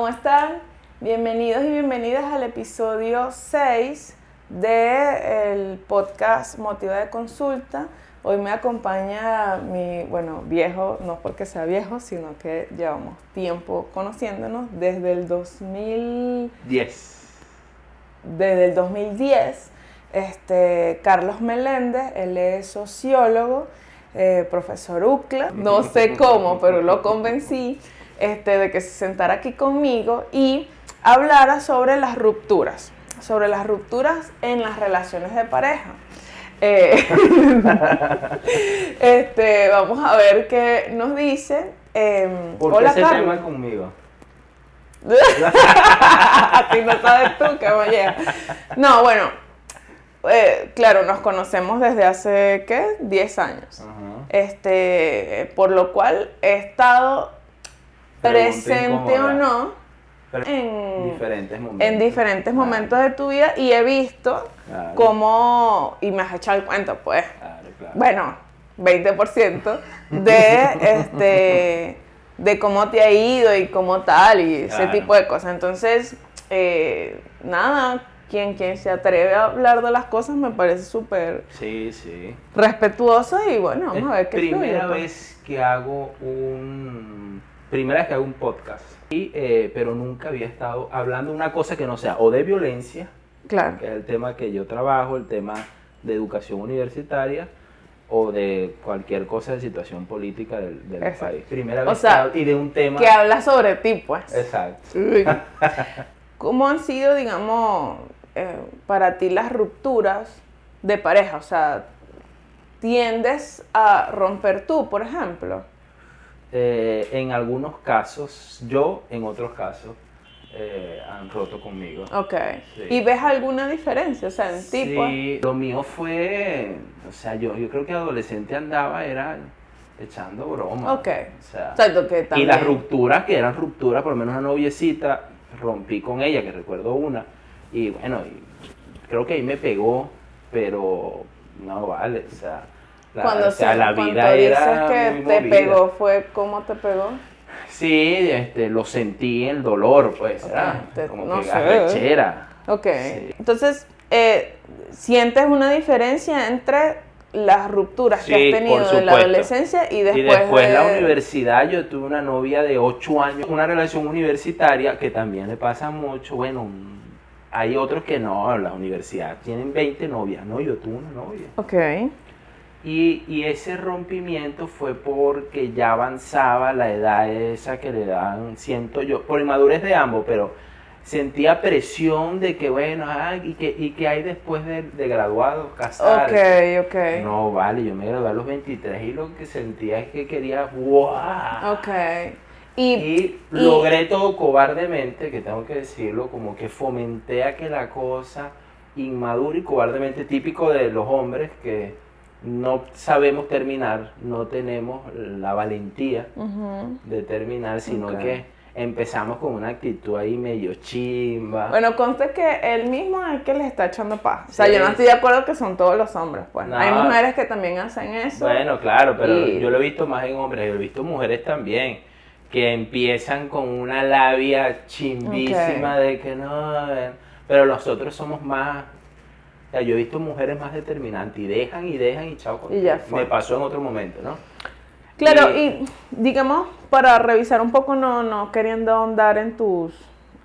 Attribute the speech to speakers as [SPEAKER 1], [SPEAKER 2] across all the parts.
[SPEAKER 1] ¿Cómo están? Bienvenidos y bienvenidas al episodio 6 del podcast Motivo de Consulta. Hoy me acompaña mi, bueno, viejo, no porque sea viejo, sino que llevamos tiempo conociéndonos desde el 2010. Desde el 2010. Este, Carlos Meléndez, él es sociólogo, eh, profesor UCLA, no sé cómo, pero lo convencí este, de que se sentara aquí conmigo y hablara sobre las rupturas, sobre las rupturas en las relaciones de pareja. Eh, este, vamos a ver qué nos dice.
[SPEAKER 2] Eh, ¿Por hola, qué se Carlos. conmigo?
[SPEAKER 1] Así no sabes tú que me No, bueno, eh, claro, nos conocemos desde hace, ¿qué? 10 años. Este, por lo cual he estado presente o no
[SPEAKER 2] en diferentes momentos,
[SPEAKER 1] en diferentes momentos de tu vida y he visto cómo, y me has echado el cuento, pues, bueno, 20% de, este, de cómo te ha ido y cómo tal y ese tipo de cosas. Entonces, eh, nada, quien, quien se atreve a hablar de las cosas me parece súper
[SPEAKER 2] sí, sí.
[SPEAKER 1] respetuoso y bueno, vamos a ver qué
[SPEAKER 2] Primera vez que hago un primera vez que hago un podcast, y, eh, pero nunca había estado hablando de una cosa que no sea o de violencia,
[SPEAKER 1] claro.
[SPEAKER 2] que es el tema que yo trabajo, el tema de educación universitaria, o de cualquier cosa de situación política del, país.
[SPEAKER 1] Primera vez y de un tema... Que habla sobre ti, pues.
[SPEAKER 2] Exacto.
[SPEAKER 1] ¿Cómo han sido, digamos, eh, para ti las rupturas de pareja? O sea, ¿tiendes a romper tú, por ejemplo?
[SPEAKER 2] Eh, en algunos casos, yo en otros casos, eh, han roto conmigo.
[SPEAKER 1] Ok. ¿Y ves alguna diferencia? O sea, en tipo.
[SPEAKER 2] Sí, lo mío fue, o sea, yo, yo creo que adolescente andaba, era echando broma.
[SPEAKER 1] Ok. O sea, que
[SPEAKER 2] también... Y las rupturas, que eran rupturas, por lo menos una noviecita, rompí con ella, que recuerdo una, y bueno, creo que ahí me pegó, pero no vale, o sea
[SPEAKER 1] cuando o sea, la vida dices que te pegó, ¿fue cómo te pegó?
[SPEAKER 2] Sí, este, lo sentí el dolor, pues, como no que.
[SPEAKER 1] Ok, entonces, eh, ¿sientes una diferencia entre las rupturas que has tenido en la adolescencia y después,
[SPEAKER 2] y después de la universidad yo tuve una novia de 8 años, una relación universitaria que también le pasa mucho, bueno, hay otros que no, la universidad tienen 20 novias, no, yo tuve una novia.
[SPEAKER 1] Ok.
[SPEAKER 2] Y, ese rompimiento fue porque ya avanzaba la edad esa que le dan, siento yo, por inmadurez de ambos, pero sentía presión de que, bueno, y, que, y que hay después de, de graduado, casar.
[SPEAKER 1] Ok, ok.
[SPEAKER 2] No, vale, yo me gradué a los 23 y lo que sentía es que quería, ¡wow!
[SPEAKER 1] Ok.
[SPEAKER 2] Y, logré todo cobardemente, que tengo que decirlo, como que fomenté a que la cosa inmadura y cobardemente típico de los hombres que no sabemos terminar, no tenemos la valentía de terminar, sino que empezamos con una actitud ahí medio chimba.
[SPEAKER 1] Bueno, conste que él mismo es el que les está echando paz. O sea, yo no estoy de acuerdo que son todos los hombres, pues. Hay mujeres que también hacen eso.
[SPEAKER 2] Bueno, claro, pero yo lo he visto más en hombres, yo he visto mujeres también que empiezan con una labia chimbísima de que no, pero nosotros somos más yo he visto mujeres más determinantes y dejan y dejan y chao.
[SPEAKER 1] Y ya
[SPEAKER 2] Me pasó en otro momento, ¿no?
[SPEAKER 1] Claro, y, digamos, para revisar un poco, no, no queriendo ahondar en, tus,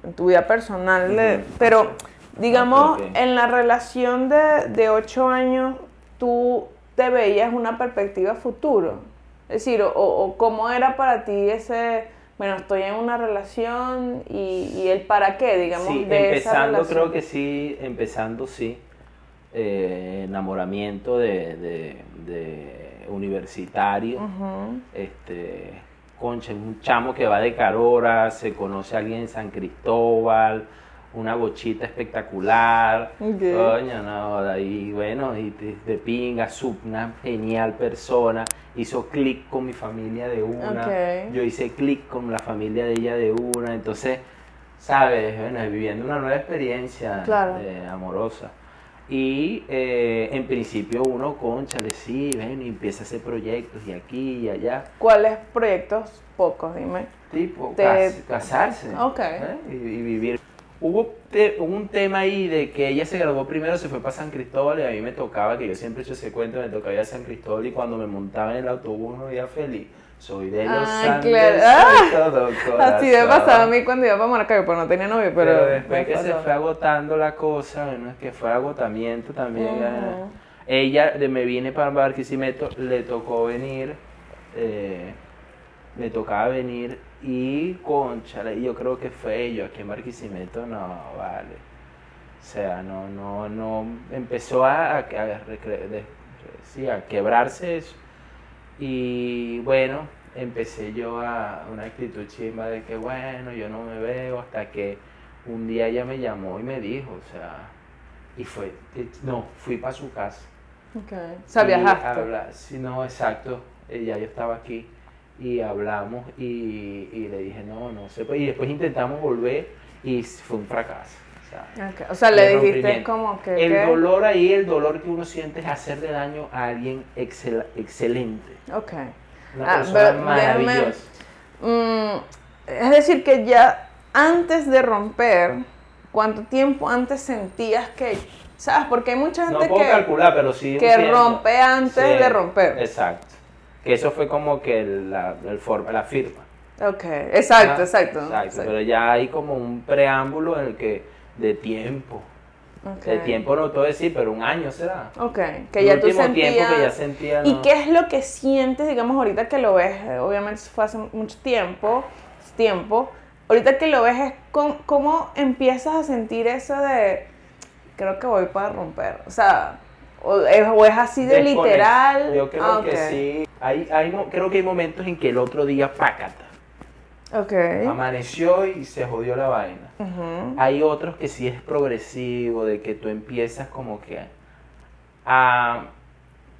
[SPEAKER 1] en tu vida personal, pero digamos, en la relación de, de ocho años, tú te veías una perspectiva futuro. Es decir, o, cómo era para ti ese, bueno, estoy en una relación y, y el para qué, digamos,
[SPEAKER 2] sí, empezando creo que sí, empezando sí. Eh, enamoramiento de, universitario. este, concha, un chamo que va de Carora, se conoce a alguien en San Cristóbal, una bochita espectacular. Coño, no, ahí, bueno, y de, pinga, una genial persona. Hizo clic con mi familia de una. Yo hice clic con la familia de ella de una. Entonces, ¿sabes? Bueno, viviendo una nueva experiencia eh, amorosa. Y eh, en principio uno, conchale, sí, ven, y empieza a hacer proyectos y aquí y allá.
[SPEAKER 1] ¿Cuáles proyectos? Pocos, dime.
[SPEAKER 2] Tipo, cas- casarse.
[SPEAKER 1] Ok.
[SPEAKER 2] ¿eh? Y, y vivir. Hubo te- un tema ahí de que ella se graduó primero, se fue para San Cristóbal y a mí me tocaba, que yo siempre he hecho ese cuento, me tocaba ir a San Cristóbal y cuando me montaba en el autobús me veía feliz. Soy de los
[SPEAKER 1] Ay,
[SPEAKER 2] Andes,
[SPEAKER 1] claro.
[SPEAKER 2] soy todo
[SPEAKER 1] Así me pasaba a mí cuando iba para Maracaibo, pero no tenía novio, pero...
[SPEAKER 2] Pero, después que se fue agotando la cosa, bueno, es que fue agotamiento también.
[SPEAKER 1] Ujú.
[SPEAKER 2] eh. Ella, de me vine para Barquisimeto, le tocó venir, eh, me tocaba venir y conchale, y yo creo que fue yo aquí en Barquisimeto, no, vale. O sea, no, no, no, empezó a, a, a sí, a quebrarse eso. Y bueno, empecé yo a una actitud chimba de que bueno, yo no me veo hasta que un día ella me llamó y me dijo, o sea, y fue, no, fui para su casa.
[SPEAKER 1] Ok. O sea, viajaste.
[SPEAKER 2] habla- sí, no, exacto, eh, ya yo estaba aquí y hablamos y, y le dije, no, no sé, pues, y después intentamos volver y fue un fracaso. o sea,
[SPEAKER 1] Ok. O sea, le dijiste como que...
[SPEAKER 2] el
[SPEAKER 1] ¿qué?
[SPEAKER 2] dolor ahí, el dolor que uno siente es hacerle daño a alguien excel- excelente.
[SPEAKER 1] Ok.
[SPEAKER 2] Una
[SPEAKER 1] Ah,
[SPEAKER 2] persona maravillosa.
[SPEAKER 1] Mm, es decir, que ya antes de romper, ¿cuánto tiempo antes sentías que... ¿Sabes? Porque hay mucha
[SPEAKER 2] No
[SPEAKER 1] gente
[SPEAKER 2] puedo
[SPEAKER 1] que,
[SPEAKER 2] calcular, pero sí.
[SPEAKER 1] que
[SPEAKER 2] entiendo.
[SPEAKER 1] rompe antes
[SPEAKER 2] Sí,
[SPEAKER 1] de romper.
[SPEAKER 2] Exacto. Que eso fue como que la, el forma, la firma.
[SPEAKER 1] Ok, exacto,
[SPEAKER 2] Ah,
[SPEAKER 1] exacto.
[SPEAKER 2] Exacto,
[SPEAKER 1] exacto.
[SPEAKER 2] pero ya hay como un preámbulo en el que de tiempo.
[SPEAKER 1] Ok.
[SPEAKER 2] De tiempo no te voy a decir, pero un año será.
[SPEAKER 1] Ok, que
[SPEAKER 2] El
[SPEAKER 1] ya tú
[SPEAKER 2] último
[SPEAKER 1] sentías...
[SPEAKER 2] tiempo que ya sentía.
[SPEAKER 1] ¿Y
[SPEAKER 2] no-
[SPEAKER 1] qué es lo que sientes, digamos, ahorita que lo ves? Eh, Obviamente fue hace mucho tiempo, tiempo. Ahorita que lo ves, es con- ¿cómo empiezas a sentir eso de, creo que voy para romper? O sea, o es, o es así de
[SPEAKER 2] Desconex-
[SPEAKER 1] literal.
[SPEAKER 2] Yo creo
[SPEAKER 1] Ah,
[SPEAKER 2] que
[SPEAKER 1] ok.
[SPEAKER 2] sí. Hay, hay, creo que hay momentos en que el otro día, pácata.
[SPEAKER 1] Ok.
[SPEAKER 2] Amaneció y se jodió la vaina. Hay otros que sí es progresivo, de que tú empiezas como que a,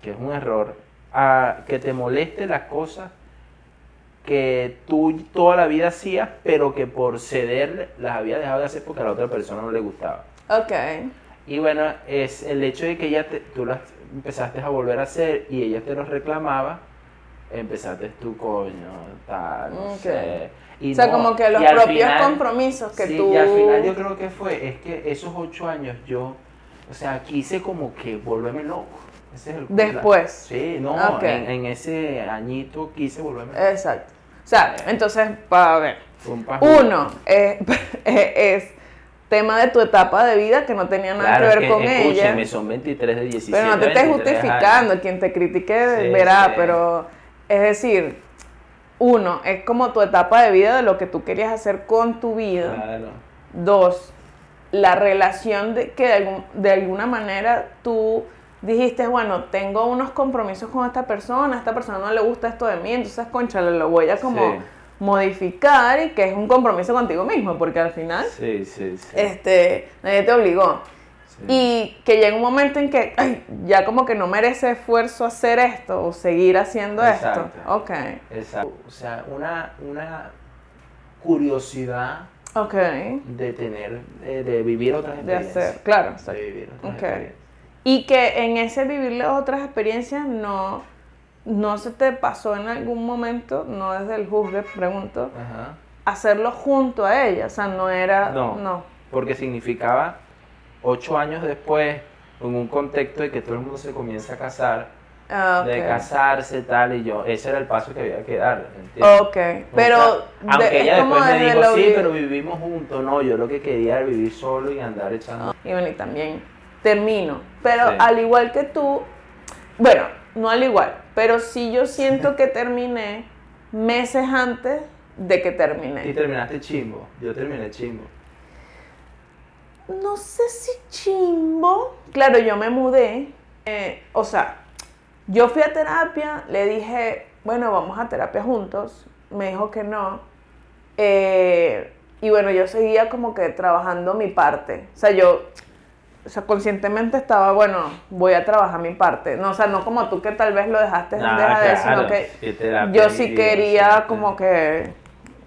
[SPEAKER 2] que es un error, a que te moleste las cosas que tú toda la vida hacías, pero que por ceder las había dejado de hacer porque a la otra persona no le gustaba.
[SPEAKER 1] Ok.
[SPEAKER 2] Y bueno, es el hecho de que ella te- tú las empezaste a volver a hacer y ella te los reclamaba, empezaste tú, coño, tal, no sé. Y
[SPEAKER 1] o sea,
[SPEAKER 2] no,
[SPEAKER 1] como que los propios
[SPEAKER 2] final-
[SPEAKER 1] compromisos que
[SPEAKER 2] sí,
[SPEAKER 1] tú...
[SPEAKER 2] y al final yo creo que fue, es que esos ocho años yo, o sea, quise como que volverme loco. Ese es el
[SPEAKER 1] Después.
[SPEAKER 2] Sí, no,
[SPEAKER 1] Ok.
[SPEAKER 2] en, en ese añito quise volverme loco.
[SPEAKER 1] Exacto. O sea, entonces, para ver.
[SPEAKER 2] Un.
[SPEAKER 1] Uno, eh, es tema de tu etapa de vida que no tenía nada
[SPEAKER 2] Claro,
[SPEAKER 1] que ver con ella.
[SPEAKER 2] son 23 de 17.
[SPEAKER 1] Pero no te estés
[SPEAKER 2] 23 años.
[SPEAKER 1] justificando, quien te critique
[SPEAKER 2] Sí,
[SPEAKER 1] verá,
[SPEAKER 2] sí.
[SPEAKER 1] pero es decir, uno, es como tu etapa de vida de lo que tú querías hacer con tu vida.
[SPEAKER 2] Claro.
[SPEAKER 1] Dos, la relación de que de, algún- de alguna manera tú dijiste, bueno, tengo unos compromisos con esta persona, a esta persona no le gusta esto de mí, entonces, concha, lo voy a como
[SPEAKER 2] Sí.
[SPEAKER 1] modificar y que es un compromiso contigo mismo, porque al final,
[SPEAKER 2] Sí, sí, sí.
[SPEAKER 1] este, nadie te obligó.
[SPEAKER 2] Sí.
[SPEAKER 1] Y que llega un momento en que ay, ya como que no merece esfuerzo hacer esto o seguir haciendo
[SPEAKER 2] Exacto.
[SPEAKER 1] esto. Ok,
[SPEAKER 2] Exacto. O sea, una, una curiosidad
[SPEAKER 1] ok.
[SPEAKER 2] de tener, de, de vivir otras
[SPEAKER 1] De
[SPEAKER 2] experiencias.
[SPEAKER 1] hacer, claro.
[SPEAKER 2] De vivir otras
[SPEAKER 1] Ok.
[SPEAKER 2] experiencias.
[SPEAKER 1] Y que en ese vivir otras experiencias no, no se te pasó en algún momento, no desde el juzgue, pregunto,
[SPEAKER 2] Ajá.
[SPEAKER 1] hacerlo junto a ella. O sea, no era.
[SPEAKER 2] No.
[SPEAKER 1] no.
[SPEAKER 2] Porque significaba ocho años después, en un contexto de que todo el mundo se comienza a casar,
[SPEAKER 1] Ah,
[SPEAKER 2] de casarse, tal, y yo, ese era el paso que había que dar. ¿entiendes?
[SPEAKER 1] Ok, pero.
[SPEAKER 2] Aunque
[SPEAKER 1] de-
[SPEAKER 2] ella después me dijo, sí, pero vivimos juntos, no, yo lo que quería era vivir solo y andar echando.
[SPEAKER 1] Y bueno, y también termino. Pero
[SPEAKER 2] Sí.
[SPEAKER 1] al igual que tú, bueno, no al igual, pero sí yo siento que terminé meses antes de que
[SPEAKER 2] Y
[SPEAKER 1] terminé.
[SPEAKER 2] terminaste chimbo, yo terminé chimbo.
[SPEAKER 1] No sé si chimbo. Claro, yo me mudé. eh, o sea, yo fui a terapia, le dije, bueno, vamos a terapia juntos. Me dijo que no. Eh, y bueno, yo seguía como que trabajando mi parte. O sea, yo, o sea, conscientemente estaba, bueno, voy a trabajar mi parte. No, o sea, no como tú que tal vez lo dejaste
[SPEAKER 2] Ah,
[SPEAKER 1] dejar de
[SPEAKER 2] claro,
[SPEAKER 1] sino que yo sí quería como que,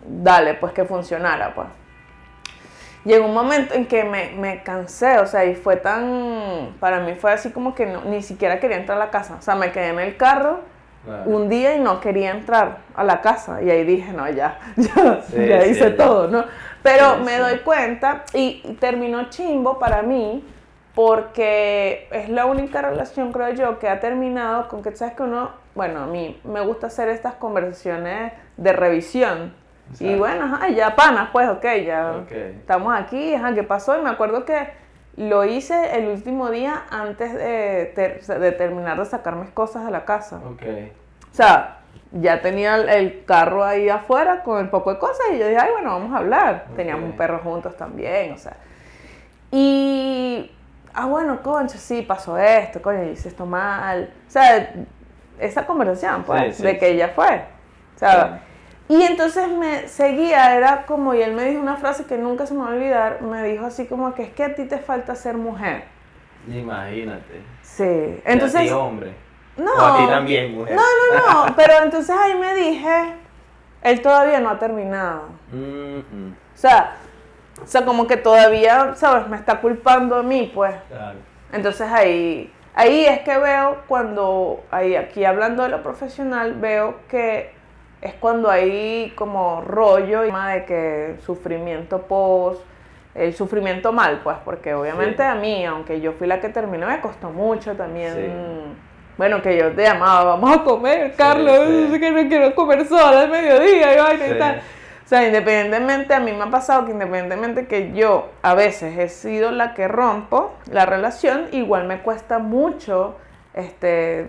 [SPEAKER 1] dale, pues que funcionara, pues. Llegó un momento en que me, me, cansé, o sea, y fue tan, para mí fue así como que no, ni siquiera quería entrar a la casa, o sea, me quedé en el carro un día y no quería entrar a la casa, y ahí dije, no, ya, ya, ya hice todo, ¿no? Pero me doy cuenta, y terminó chimbo para mí, porque es la única relación, creo yo, que ha terminado con que, ¿sabes que uno, bueno, a mí me gusta hacer estas conversaciones de revisión, y bueno, ajá, ya panas, pues, ok, ya estamos aquí, ajá, ¿qué pasó? Y me acuerdo que lo hice el último día antes de, terminar de sacar mis cosas de la casa. O sea, ya tenía el, carro ahí afuera con el poco de cosas y yo dije, ay, bueno, vamos a hablar. Teníamos un perro juntos también, o sea. Y, ah, bueno, concha, sí, pasó esto, coño, hice esto mal. O sea, esa conversación, pues, de que ella fue. O sea, y entonces me seguía, era como, y él me dijo una frase que nunca se me va a olvidar, me dijo así como que es que a ti te falta ser mujer.
[SPEAKER 2] Imagínate.
[SPEAKER 1] Sí. Entonces...
[SPEAKER 2] a ti hombre.
[SPEAKER 1] No.
[SPEAKER 2] O a ti también, mujer.
[SPEAKER 1] No, no, no. pero entonces ahí me dije, él todavía no ha terminado. O sea, o sea, como que todavía, ¿sabes? Me está culpando a mí, pues.
[SPEAKER 2] Claro.
[SPEAKER 1] Entonces ahí, ahí es que veo cuando, ahí aquí hablando de lo profesional, veo que es cuando hay como rollo y de que sufrimiento post, el sufrimiento mal, pues, porque obviamente a mí, aunque yo fui la que terminó, me costó mucho también. Bueno, que yo te llamaba, vamos a comer, Carlos, que no quiero comer sola al mediodía y vaina y tal. O sea, independientemente, a mí me ha pasado que independientemente que yo a veces he sido la que rompo la relación, igual me cuesta mucho este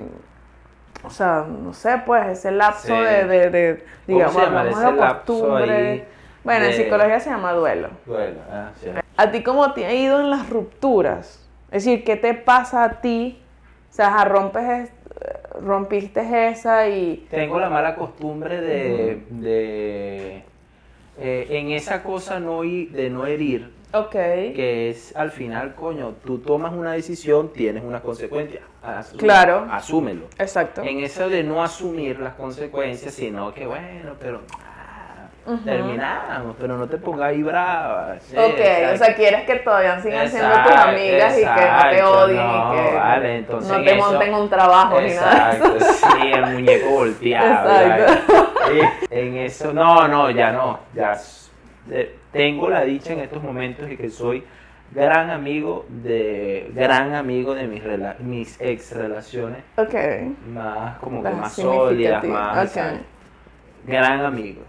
[SPEAKER 1] o sea, no sé, pues ese lapso de, de, digamos,
[SPEAKER 2] ¿Cómo
[SPEAKER 1] costumbre. Bueno, en psicología se llama duelo.
[SPEAKER 2] Duelo, ah, sí.
[SPEAKER 1] ¿A ti cómo te ha ido en las rupturas? Es decir, ¿qué te pasa a ti? O sea, rompes, rompiste esa y...
[SPEAKER 2] Tengo la mala costumbre de, de eh, en esa cosa no, de no herir,
[SPEAKER 1] Ok.
[SPEAKER 2] Que es al final, coño, tú tomas una decisión, tienes unas consecuencias.
[SPEAKER 1] claro.
[SPEAKER 2] Asúmelo.
[SPEAKER 1] Exacto.
[SPEAKER 2] En eso de no asumir las consecuencias, sino que bueno, pero ah, terminamos, pero no te pongas ahí brava.
[SPEAKER 1] ok, o sea, quieres que todavía sigan siendo tus amigas y que no te odien y que
[SPEAKER 2] vale, entonces
[SPEAKER 1] no te monten un trabajo ni nada.
[SPEAKER 2] Exacto, sí, el muñeco volteado. Exacto. En eso, no, no, ya no, ya tengo la dicha en estos momentos de que soy gran amigo de gran amigo de mis mis ex relaciones.
[SPEAKER 1] Okay.
[SPEAKER 2] más como que más sólidas más gran amigo.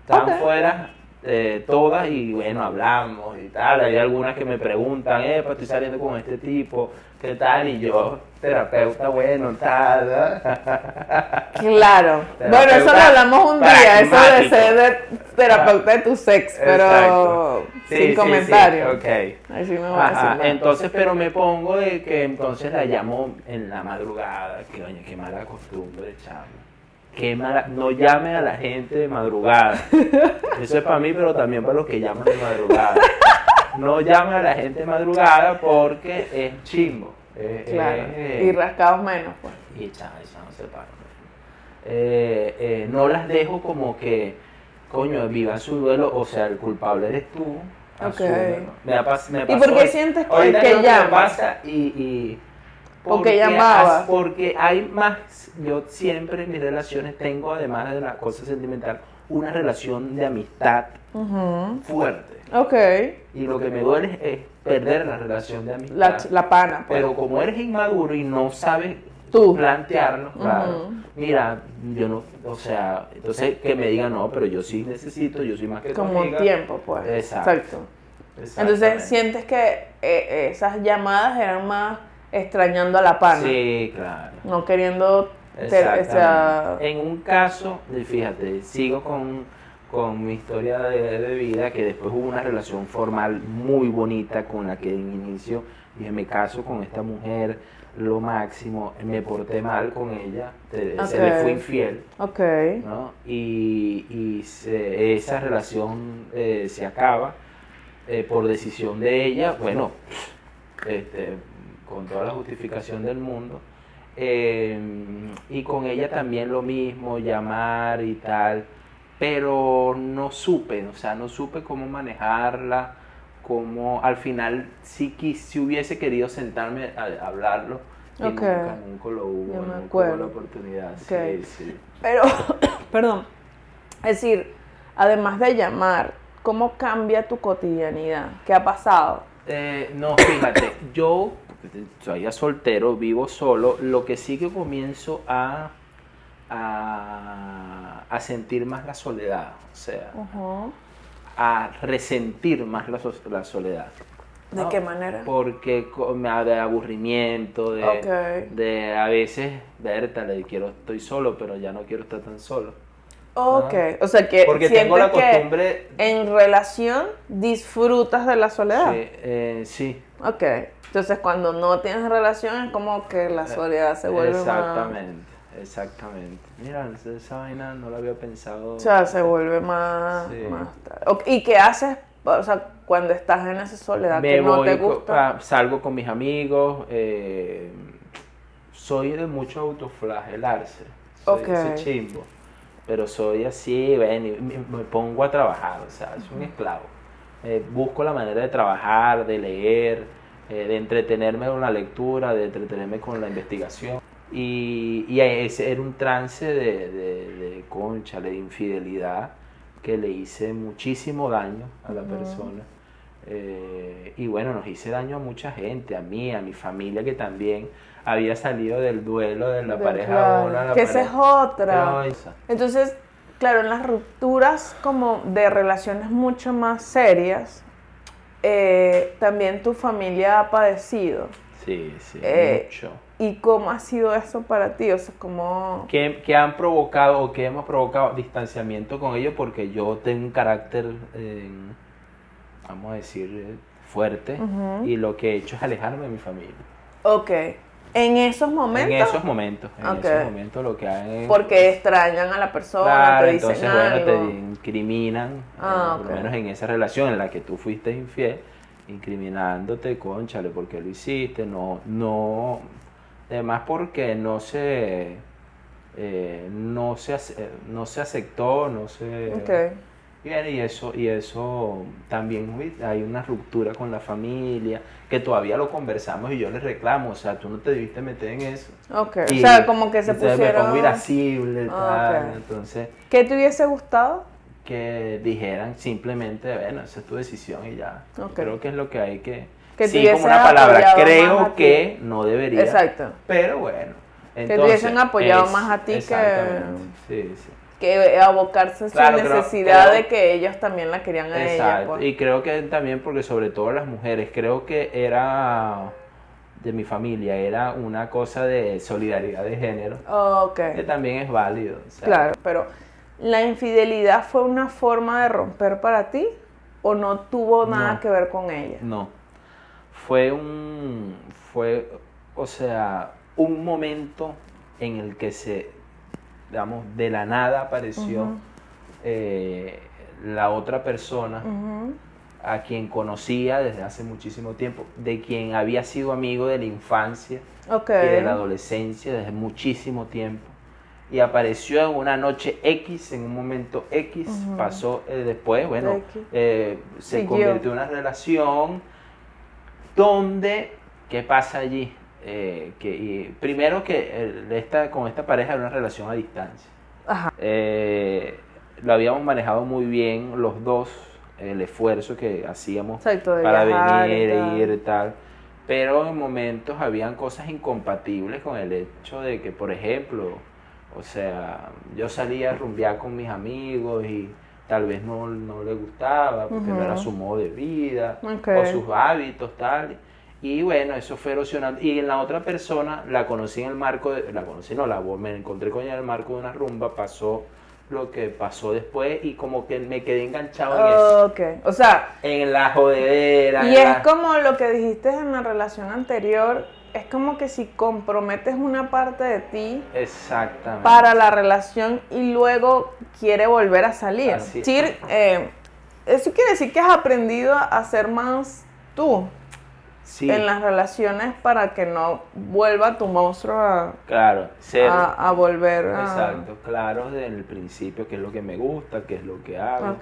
[SPEAKER 2] Están fuera eh, todas y bueno hablamos y tal. Hay algunas que me preguntan eh pues estoy saliendo con este tipo qué tal y yo terapeuta bueno, tal.
[SPEAKER 1] Claro. bueno, eso lo hablamos un día, eso de ser terapeuta de tu sex, pero sin comentarios.
[SPEAKER 2] Sí, entonces, pero me pongo de que entonces la llamo en la madrugada, que oye, qué mala costumbre, chamo. Qué mala, no llame a la gente de madrugada. Eso es para mí, pero también para los que llaman de madrugada. No llame a la gente madrugada porque es chimbo.
[SPEAKER 1] Eh, claro. Eh, y rascados menos, pues.
[SPEAKER 2] Y chaval, no se paran. Eh, no las dejo como que, coño, vivan su duelo, o sea, el culpable eres tú.
[SPEAKER 1] Okay.
[SPEAKER 2] Me, me
[SPEAKER 1] ¿Y por qué sientes que, que llamas?
[SPEAKER 2] pasa y, y
[SPEAKER 1] porque, llamaba.
[SPEAKER 2] Porque hay más, yo siempre en mis relaciones tengo, además de la cosa sentimental, una relación de amistad fuerte.
[SPEAKER 1] Ok.
[SPEAKER 2] Y lo que me duele es perder la relación de amistad.
[SPEAKER 1] La, la pana.
[SPEAKER 2] Pues. Pero como eres inmaduro y no sabes Tú. plantearlo, claro. Mira, yo no, o sea, entonces que me digan, no, pero yo sí necesito, yo soy más que
[SPEAKER 1] Como
[SPEAKER 2] un
[SPEAKER 1] tiempo, pues. Exacto. Entonces sientes que eh, esas llamadas eran más extrañando a la pana.
[SPEAKER 2] Sí, claro.
[SPEAKER 1] No queriendo...
[SPEAKER 2] En un caso, fíjate, sigo con con mi historia de, vida, que después hubo una relación formal muy bonita con la que en inicio dije, me caso con esta mujer, lo máximo, me porté mal con ella, se le fue infiel.
[SPEAKER 1] Okay.
[SPEAKER 2] ¿no? Y, y esa relación eh, se acaba eh, por decisión de ella, bueno, este, con toda la justificación del mundo. Eh, y con ella también lo mismo, llamar y tal pero no supe, o sea, no supe cómo manejarla como al final sí, si hubiese querido sentarme a, hablarlo y nunca, nunca lo hubo, nunca hubo la oportunidad. Sí, sí.
[SPEAKER 1] Pero, perdón, es decir, además de llamar, ¿cómo cambia tu cotidianidad? ¿Qué ha pasado?
[SPEAKER 2] Eh, no, fíjate, yo soy ya soltero, vivo solo, lo que sí que comienzo a, a, sentir más la soledad, o sea, a resentir más la, soledad.
[SPEAKER 1] ¿De qué manera?
[SPEAKER 2] Porque de aburrimiento, de, de a veces, le quiero, estoy solo, pero ya no quiero estar tan solo.
[SPEAKER 1] Ok, o sea que
[SPEAKER 2] Porque tengo la costumbre...
[SPEAKER 1] en relación disfrutas de la soledad.
[SPEAKER 2] Sí, eh, sí.
[SPEAKER 1] Ok, entonces cuando no tienes relación es como que la soledad se vuelve
[SPEAKER 2] Exactamente, exactamente. Mira, esa vaina no la había pensado.
[SPEAKER 1] O sea, se vuelve más... más ¿Y qué haces o sea, cuando estás en esa soledad que no te gusta?
[SPEAKER 2] salgo con mis amigos, eh, soy de mucho autoflagelarse. Soy ese chimbo pero soy así, ven, me pongo a trabajar, o sea, soy un esclavo. busco la manera de trabajar, de leer, eh, de entretenerme con la lectura, de entretenerme con la investigación. Y, y ese era un trance de, de, concha, de infidelidad, que le hice muchísimo daño a la persona. Eh, y bueno, nos hice daño a mucha gente, a mí, a mi familia que también había salido del duelo de la pareja
[SPEAKER 1] que esa es otra. Entonces, claro, en las rupturas como de relaciones mucho más serias, eh, también tu familia ha padecido.
[SPEAKER 2] Sí, sí, eh, mucho.
[SPEAKER 1] ¿Y cómo ha sido eso para ti? O sea, ¿cómo...?
[SPEAKER 2] ¿Qué, han provocado o qué hemos provocado distanciamiento con ellos? Porque yo tengo un carácter, vamos a decir, fuerte y lo que he hecho es alejarme de mi familia.
[SPEAKER 1] Ok. En esos momentos.
[SPEAKER 2] En esos momentos, en esos momentos lo que hay
[SPEAKER 1] Porque extrañan a la persona, te dicen
[SPEAKER 2] entonces, bueno, te incriminan, ah, por lo menos en esa relación en la que tú fuiste infiel, incriminándote, conchale, porque lo hiciste, no, no, además porque no se, eh, no se, no se aceptó, no se... Okay y eso, y eso también hay una ruptura con la familia, que todavía lo conversamos y yo les reclamo, o sea, tú no te debiste meter en eso.
[SPEAKER 1] Ok, o sea, como que se pusieron...
[SPEAKER 2] Me pongo irascible, tal, entonces...
[SPEAKER 1] ¿Qué te hubiese gustado?
[SPEAKER 2] Que dijeran simplemente, bueno, esa es tu decisión y ya. Creo que es lo que hay que...
[SPEAKER 1] Que
[SPEAKER 2] sí, como una palabra, creo que no debería.
[SPEAKER 1] Exacto.
[SPEAKER 2] Pero bueno.
[SPEAKER 1] que te hubiesen apoyado más a ti que...
[SPEAKER 2] Sí, sí
[SPEAKER 1] que abocarse a su necesidad de que ellos también la querían a ella. Pues.
[SPEAKER 2] Y creo que también porque sobre todo las mujeres, creo que era de mi familia, era una cosa de solidaridad de género.
[SPEAKER 1] Okay.
[SPEAKER 2] Que también es válido.
[SPEAKER 1] Claro, pero ¿la infidelidad fue una forma de romper para ti o no tuvo nada que ver con ella?
[SPEAKER 2] No. Fue un fue o sea, un momento en el que se digamos, de la nada apareció eh, la otra persona a quien conocía desde hace muchísimo tiempo, de quien había sido amigo de la infancia y de la adolescencia desde muchísimo tiempo. Y apareció en una noche X, en un momento X, pasó eh, después, bueno, eh, se convirtió en una relación donde, ¿qué pasa allí? Eh, que primero que esta, con esta pareja era una relación a distancia. Eh, lo habíamos manejado muy bien los dos, el esfuerzo que hacíamos para venir e ir y tal. Pero en momentos habían cosas incompatibles con el hecho de que, por ejemplo, o sea, yo salía a rumbear con mis amigos y tal vez no, no le gustaba porque no era su modo de vida o sus hábitos, tal. Y bueno, eso fue erosionando. Y en la otra persona la conocí en el marco, de, la conocí, no, la me encontré con ella en el marco de una rumba, pasó lo que pasó después y como que me quedé enganchado en eso.
[SPEAKER 1] Ok, o sea.
[SPEAKER 2] En la jodedera.
[SPEAKER 1] Y es como lo que dijiste en la relación anterior, es como que si comprometes una parte de ti
[SPEAKER 2] Exactamente.
[SPEAKER 1] para la relación y luego quiere volver a salir. Eh, eso quiere decir que has aprendido a ser más tú. en las relaciones para que no vuelva tu monstruo a,
[SPEAKER 2] claro,
[SPEAKER 1] a, volver
[SPEAKER 2] a... Exacto, claro, desde el principio qué es lo que me gusta, qué es lo que hago.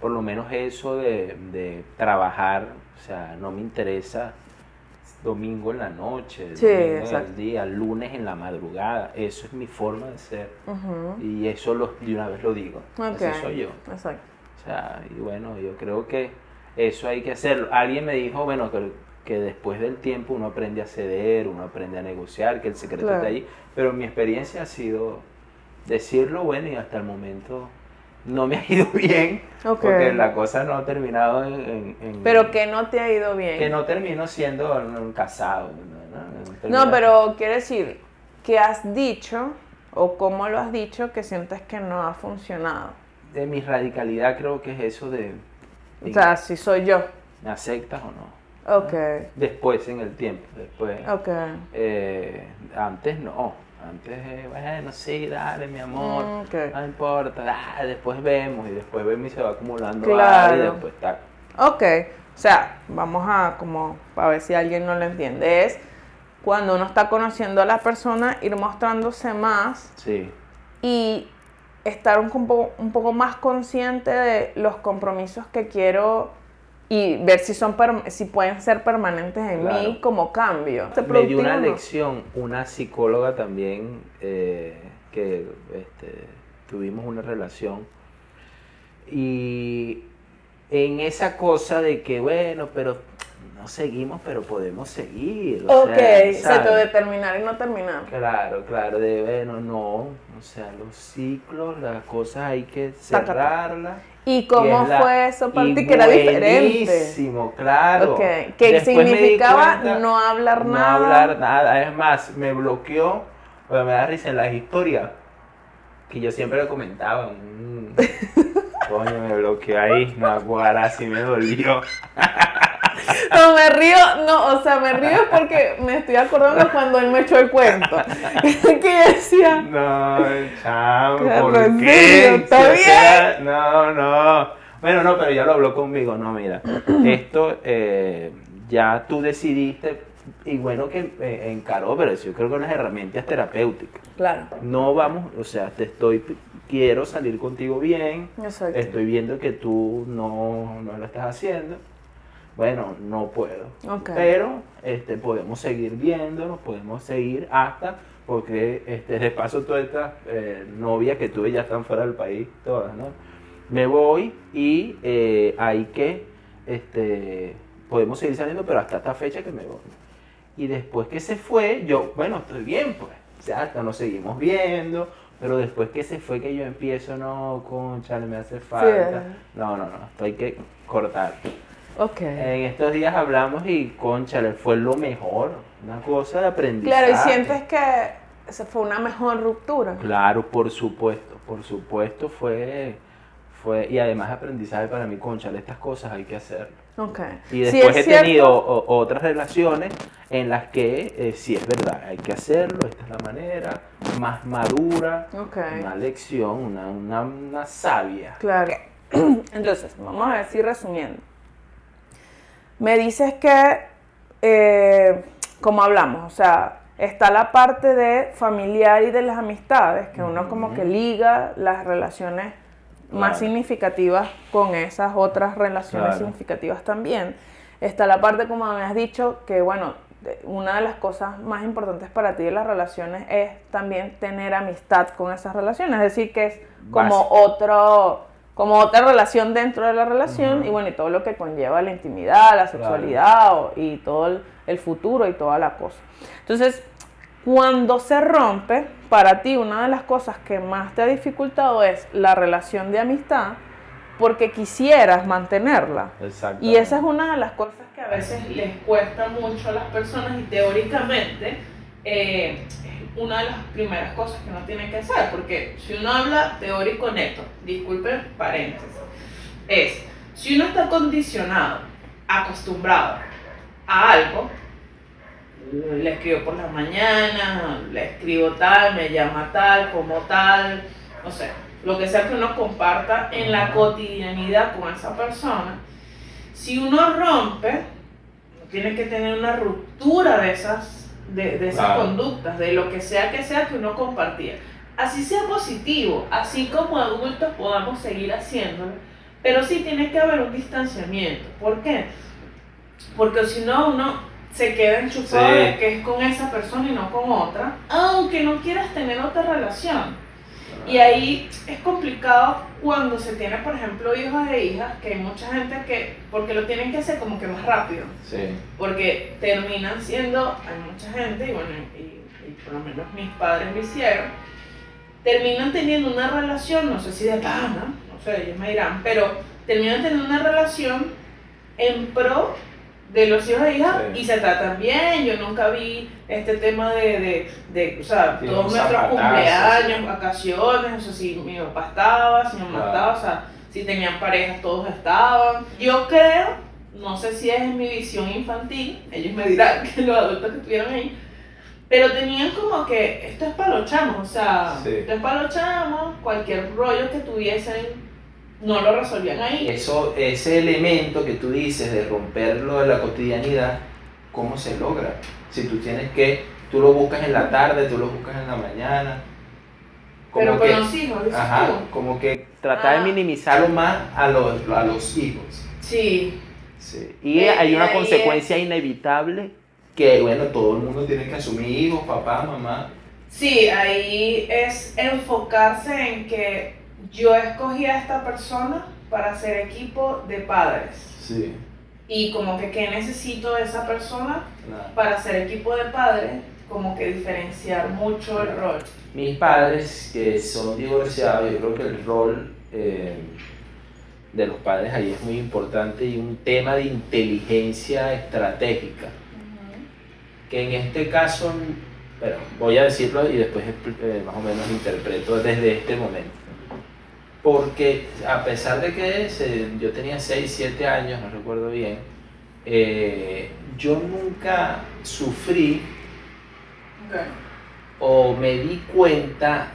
[SPEAKER 2] Por lo menos eso de, de trabajar, o sea, no me interesa domingo en la noche,
[SPEAKER 1] sí,
[SPEAKER 2] domingo día, lunes en la madrugada. Eso es mi forma de ser. Y eso lo, de una vez lo digo. Así soy yo.
[SPEAKER 1] Exacto.
[SPEAKER 2] O sea, y bueno, yo creo que eso hay que hacerlo. Alguien me dijo, bueno, que, que después del tiempo uno aprende a ceder, uno aprende a negociar, que el secreto está ahí. Pero mi experiencia ha sido decirlo, bueno, y hasta el momento no me ha ido bien, porque la cosa no ha terminado en,
[SPEAKER 1] Pero que no te ha ido bien.
[SPEAKER 2] Que no termino siendo un casado.
[SPEAKER 1] No, pero quiere decir, que has dicho, o cómo lo has dicho, que sientes que no ha funcionado?
[SPEAKER 2] De mi radicalidad creo que es eso de...
[SPEAKER 1] o sea, si soy yo.
[SPEAKER 2] ¿Me aceptas o no?
[SPEAKER 1] Ok.
[SPEAKER 2] Después, en el tiempo, después.
[SPEAKER 1] Ok.
[SPEAKER 2] Eh, antes no antes, bueno, sí, dale, mi amor, mm, no importa, después vemos y después vemos y se va acumulando
[SPEAKER 1] claro.
[SPEAKER 2] y después está.
[SPEAKER 1] Ok, o sea, vamos a como, para ver si alguien no lo entiende, es cuando uno está conociendo a la persona, ir mostrándose más
[SPEAKER 2] sí.
[SPEAKER 1] y estar un, un poco más consciente de los compromisos que quiero y ver si son si pueden ser permanentes en mí como cambio.
[SPEAKER 2] Me dio una lección una psicóloga también eh, que este, tuvimos una relación y en esa cosa de que bueno, pero no seguimos, pero podemos seguir.
[SPEAKER 1] O ok, sea, se terminar y no terminar.
[SPEAKER 2] Claro, claro, de bueno, no, o sea, los ciclos, las cosas hay que cerrarlas.
[SPEAKER 1] ¿Y cómo fue eso para ti que era diferente?
[SPEAKER 2] Buenísimo, claro.
[SPEAKER 1] Okay. ¿Qué significaba no hablar nada?
[SPEAKER 2] No hablar nada, es más, me bloqueó, me da risa en las historias, que yo siempre le comentaba, mm, coño, me bloqueó ahí, no, ahora sí me dolió.
[SPEAKER 1] No, me río, no, o sea, me río porque me estoy acordando cuando él me echó el cuento. que decía.
[SPEAKER 2] No, chao, ¿por qué?
[SPEAKER 1] ¿Está bien?
[SPEAKER 2] no, no. Bueno, no, pero ya lo habló conmigo. No, mira, esto eh, ya tú decidiste, y bueno que eh, encaró, pero yo creo que las herramientas terapéuticas.
[SPEAKER 1] Claro.
[SPEAKER 2] No vamos, o sea, te estoy, quiero salir contigo bien.
[SPEAKER 1] Exacto.
[SPEAKER 2] Estoy viendo que tú no, no lo estás haciendo bueno, no puedo. Pero este, podemos seguir viéndonos, podemos seguir hasta, porque este, de paso todas estas eh, novias que tuve ya están fuera del país, todas, ¿no? Me voy y eh, hay que, este, podemos seguir saliendo, pero hasta esta fecha que me voy. Y después que se fue, yo, bueno, estoy bien, pues. O sea, hasta nos seguimos viendo, pero después que se fue que yo empiezo, no, concha, me hace falta. No, no, no, esto hay que cortar. En estos días hablamos y, concha, fue lo mejor, una cosa de aprendizaje.
[SPEAKER 1] Claro, y sientes que se fue una mejor ruptura.
[SPEAKER 2] Claro, por supuesto, por supuesto fue, fue y además aprendizaje para mí, concha, estas cosas hay que hacerlo.
[SPEAKER 1] Okay.
[SPEAKER 2] Y después he tenido otras relaciones en las que eh, sí es verdad, hay que hacerlo, esta es la manera, más madura, una lección, una, una, una sabia.
[SPEAKER 1] Claro. Entonces, vamos a ver si resumiendo. Me dices que, eh, como hablamos, o sea, está la parte de familiar y de las amistades, que uno como que liga las relaciones más significativas con esas otras relaciones significativas también. Está la parte, como me has dicho, que bueno, una de las cosas más importantes para ti de las relaciones es también tener amistad con esas relaciones, es decir, que es como otro como otra relación dentro de la relación y bueno, y todo lo que conlleva la intimidad, la sexualidad y todo el, futuro y toda la cosa. Entonces, cuando se rompe, para ti una de las cosas que más te ha dificultado es la relación de amistad porque quisieras mantenerla. Y esa es una de las cosas que a veces les cuesta mucho a las personas y teóricamente eh, una de las primeras cosas que uno tiene que hacer, porque si uno habla teórico neto, disculpen paréntesis, es, si uno está condicionado, acostumbrado a algo, le escribo por la mañana, le escribo tal, me llama tal, como tal, no sé, lo que sea que uno comparta en la cotidianidad con esa persona, si uno rompe, tiene que tener una ruptura de esas, de, de esas conductas, de lo que sea que sea que uno compartía. Así sea positivo, así como adultos podamos seguir haciéndolo, pero sí tiene que haber un distanciamiento. ¿Por qué? Porque si no, uno se queda enchufado de que es con esa persona y no con otra, aunque no quieras tener otra relación. Y ahí es complicado cuando se tiene, por ejemplo, hijos e hijas, que hay mucha gente que, porque lo tienen que hacer como que más rápido.
[SPEAKER 2] Sí.
[SPEAKER 1] Porque terminan siendo, hay mucha gente, y bueno, y, por lo menos mis padres lo hicieron, terminan teniendo una relación, no sé si de pana, no sé, ellos me dirán, pero terminan teniendo una relación en pro de los hijos e hijas y se tratan bien. Yo nunca vi este tema de, de, de o sea, todos nuestros cumpleaños, vacaciones, o sea, si mi papá estaba, si mi mamá estaba, o sea, si tenían parejas, todos estaban. Yo creo, no sé si es mi visión infantil, ellos me dirán que los adultos que estuvieron ahí, pero tenían como que esto es para los chamos, o sea, esto es para los chamos, cualquier rollo que tuviesen no lo resolvían ahí.
[SPEAKER 2] Eso, ese elemento que tú dices de romperlo de la cotidianidad, ¿cómo se logra? Si tú tienes que, tú lo buscas en la tarde, tú lo buscas en la mañana.
[SPEAKER 1] Como Pero con los hijos,
[SPEAKER 2] Ajá, como que tratar de ah. minimizarlo más a los, a los hijos.
[SPEAKER 1] Sí.
[SPEAKER 2] sí. Y hay una consecuencia inevitable que, bueno, todo el mundo tiene que asumir hijos, papá, mamá.
[SPEAKER 1] Sí, ahí es enfocarse en que yo escogí a esta persona para ser equipo de padres.
[SPEAKER 2] Sí.
[SPEAKER 1] Y como que qué necesito de esa persona para ser equipo de padres, como que diferenciar mucho el rol.
[SPEAKER 2] Mis padres, que son divorciados, yo creo que el rol eh, de los padres ahí es muy importante y un tema de inteligencia estratégica. Que en este caso, pero voy a decirlo y después eh, más o menos interpreto desde este momento porque a pesar de que yo tenía 6, 7 años, no recuerdo bien, eh, yo nunca sufrí o me di cuenta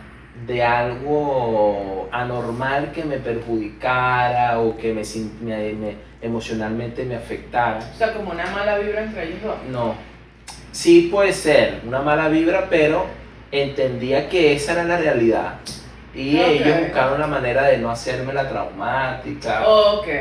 [SPEAKER 2] de algo anormal que me perjudicara o que me, me, emocionalmente me afectara.
[SPEAKER 1] O sea, como una mala vibra entre ellos dos.
[SPEAKER 2] No, sí puede ser una mala vibra, pero entendía que esa era la realidad. Y ellos buscaron la manera de no hacerme la traumática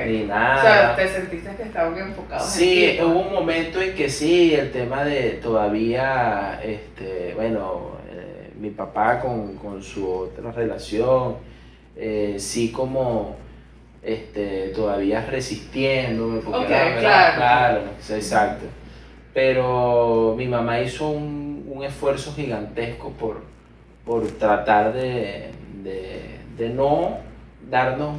[SPEAKER 2] ni nada.
[SPEAKER 1] O sea, te sentiste que estaban enfocados
[SPEAKER 2] sí, en Sí, hubo un momento en que sí, el tema de todavía, este, bueno, eh, mi papá con, con, su otra relación, eh, sí como este, todavía resistiéndome, porque era, claro. claro, exacto. Pero mi mamá hizo un, un esfuerzo gigantesco por, por tratar de de, no darnos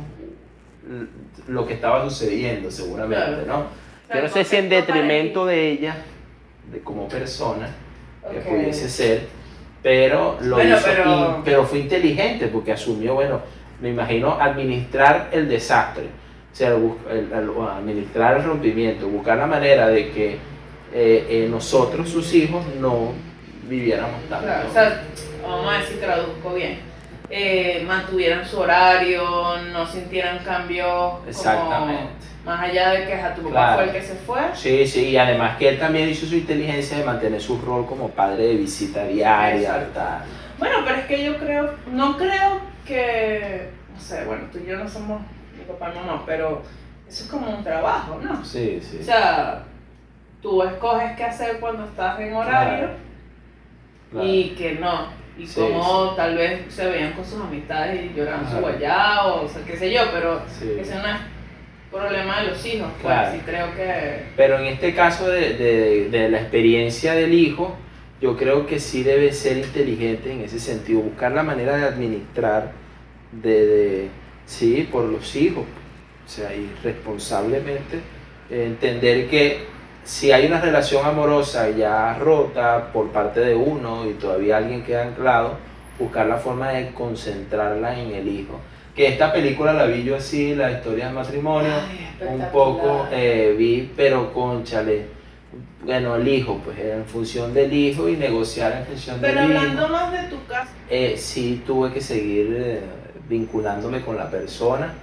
[SPEAKER 2] lo que estaba sucediendo seguramente, ¿no? Yo no sé si en detrimento de ella, de como persona, que pudiese ser, pero lo hizo, pero... fue inteligente porque asumió, bueno, me imagino administrar el desastre, o sea, administrar el rompimiento, buscar la manera de que eh, eh, nosotros, sus hijos, no viviéramos
[SPEAKER 1] o sea, vamos a ver si traduzco bien eh, mantuvieran su horario, no sintieran cambios.
[SPEAKER 2] Exactamente.
[SPEAKER 1] más allá de que a tu papá fue el que se fue.
[SPEAKER 2] Sí, sí, y además que él también hizo su inteligencia de mantener su rol como padre de visita diaria.
[SPEAKER 1] Bueno, pero es que yo creo, no creo que, no sé, bueno, tú y yo no somos mi papá no, no, pero eso es como un trabajo, ¿no?
[SPEAKER 2] Sí, sí.
[SPEAKER 1] O sea, tú escoges qué hacer cuando estás en horario y que no y cómo tal vez se veían con sus amistades y lloraban su guayao, o sea, qué sé yo, pero ese no es problema de los hijos, pues sí creo que...
[SPEAKER 2] Pero en este caso de, de, de, la experiencia del hijo, yo creo que sí debe ser inteligente en ese sentido, buscar la manera de administrar, de, de sí, por los hijos, o sea, y responsablemente entender que si hay una relación amorosa ya rota por parte de uno y todavía alguien queda anclado, buscar la forma de concentrarla en el hijo. Que esta película la vi yo así, la historia del matrimonio, un poco eh, vi, pero conchale, bueno, el hijo, pues en función del hijo y negociar en función del hijo.
[SPEAKER 1] Pero hablando más de tu.
[SPEAKER 2] Eh, sí, tuve que seguir eh, vinculándome con la persona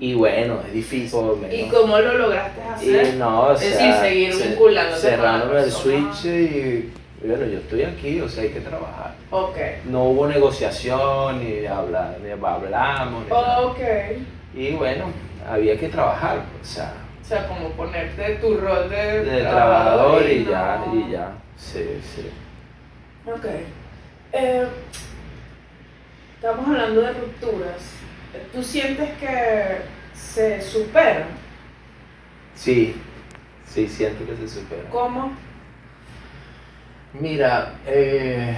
[SPEAKER 2] Y bueno, es difícil.
[SPEAKER 1] ¿Y cómo lo lograste hacer?
[SPEAKER 2] Y no, o
[SPEAKER 1] es decir, seguir vinculándote
[SPEAKER 2] Cerrándome el switch y bueno, yo estoy aquí, o sea, hay que trabajar.
[SPEAKER 1] Ok.
[SPEAKER 2] No hubo negociación, ni hablar, ni hablamos. Ni
[SPEAKER 1] ok.
[SPEAKER 2] Y bueno, había que trabajar, o sea.
[SPEAKER 1] O sea, como ponerte tu rol de,
[SPEAKER 2] de trabajador, y, ya, y ya. Sí, sí.
[SPEAKER 1] Ok. Eh, estamos hablando de rupturas. ¿Tú sientes que se superan?
[SPEAKER 2] Sí, sí, siento que se superan.
[SPEAKER 1] ¿Cómo?
[SPEAKER 2] Mira, eh,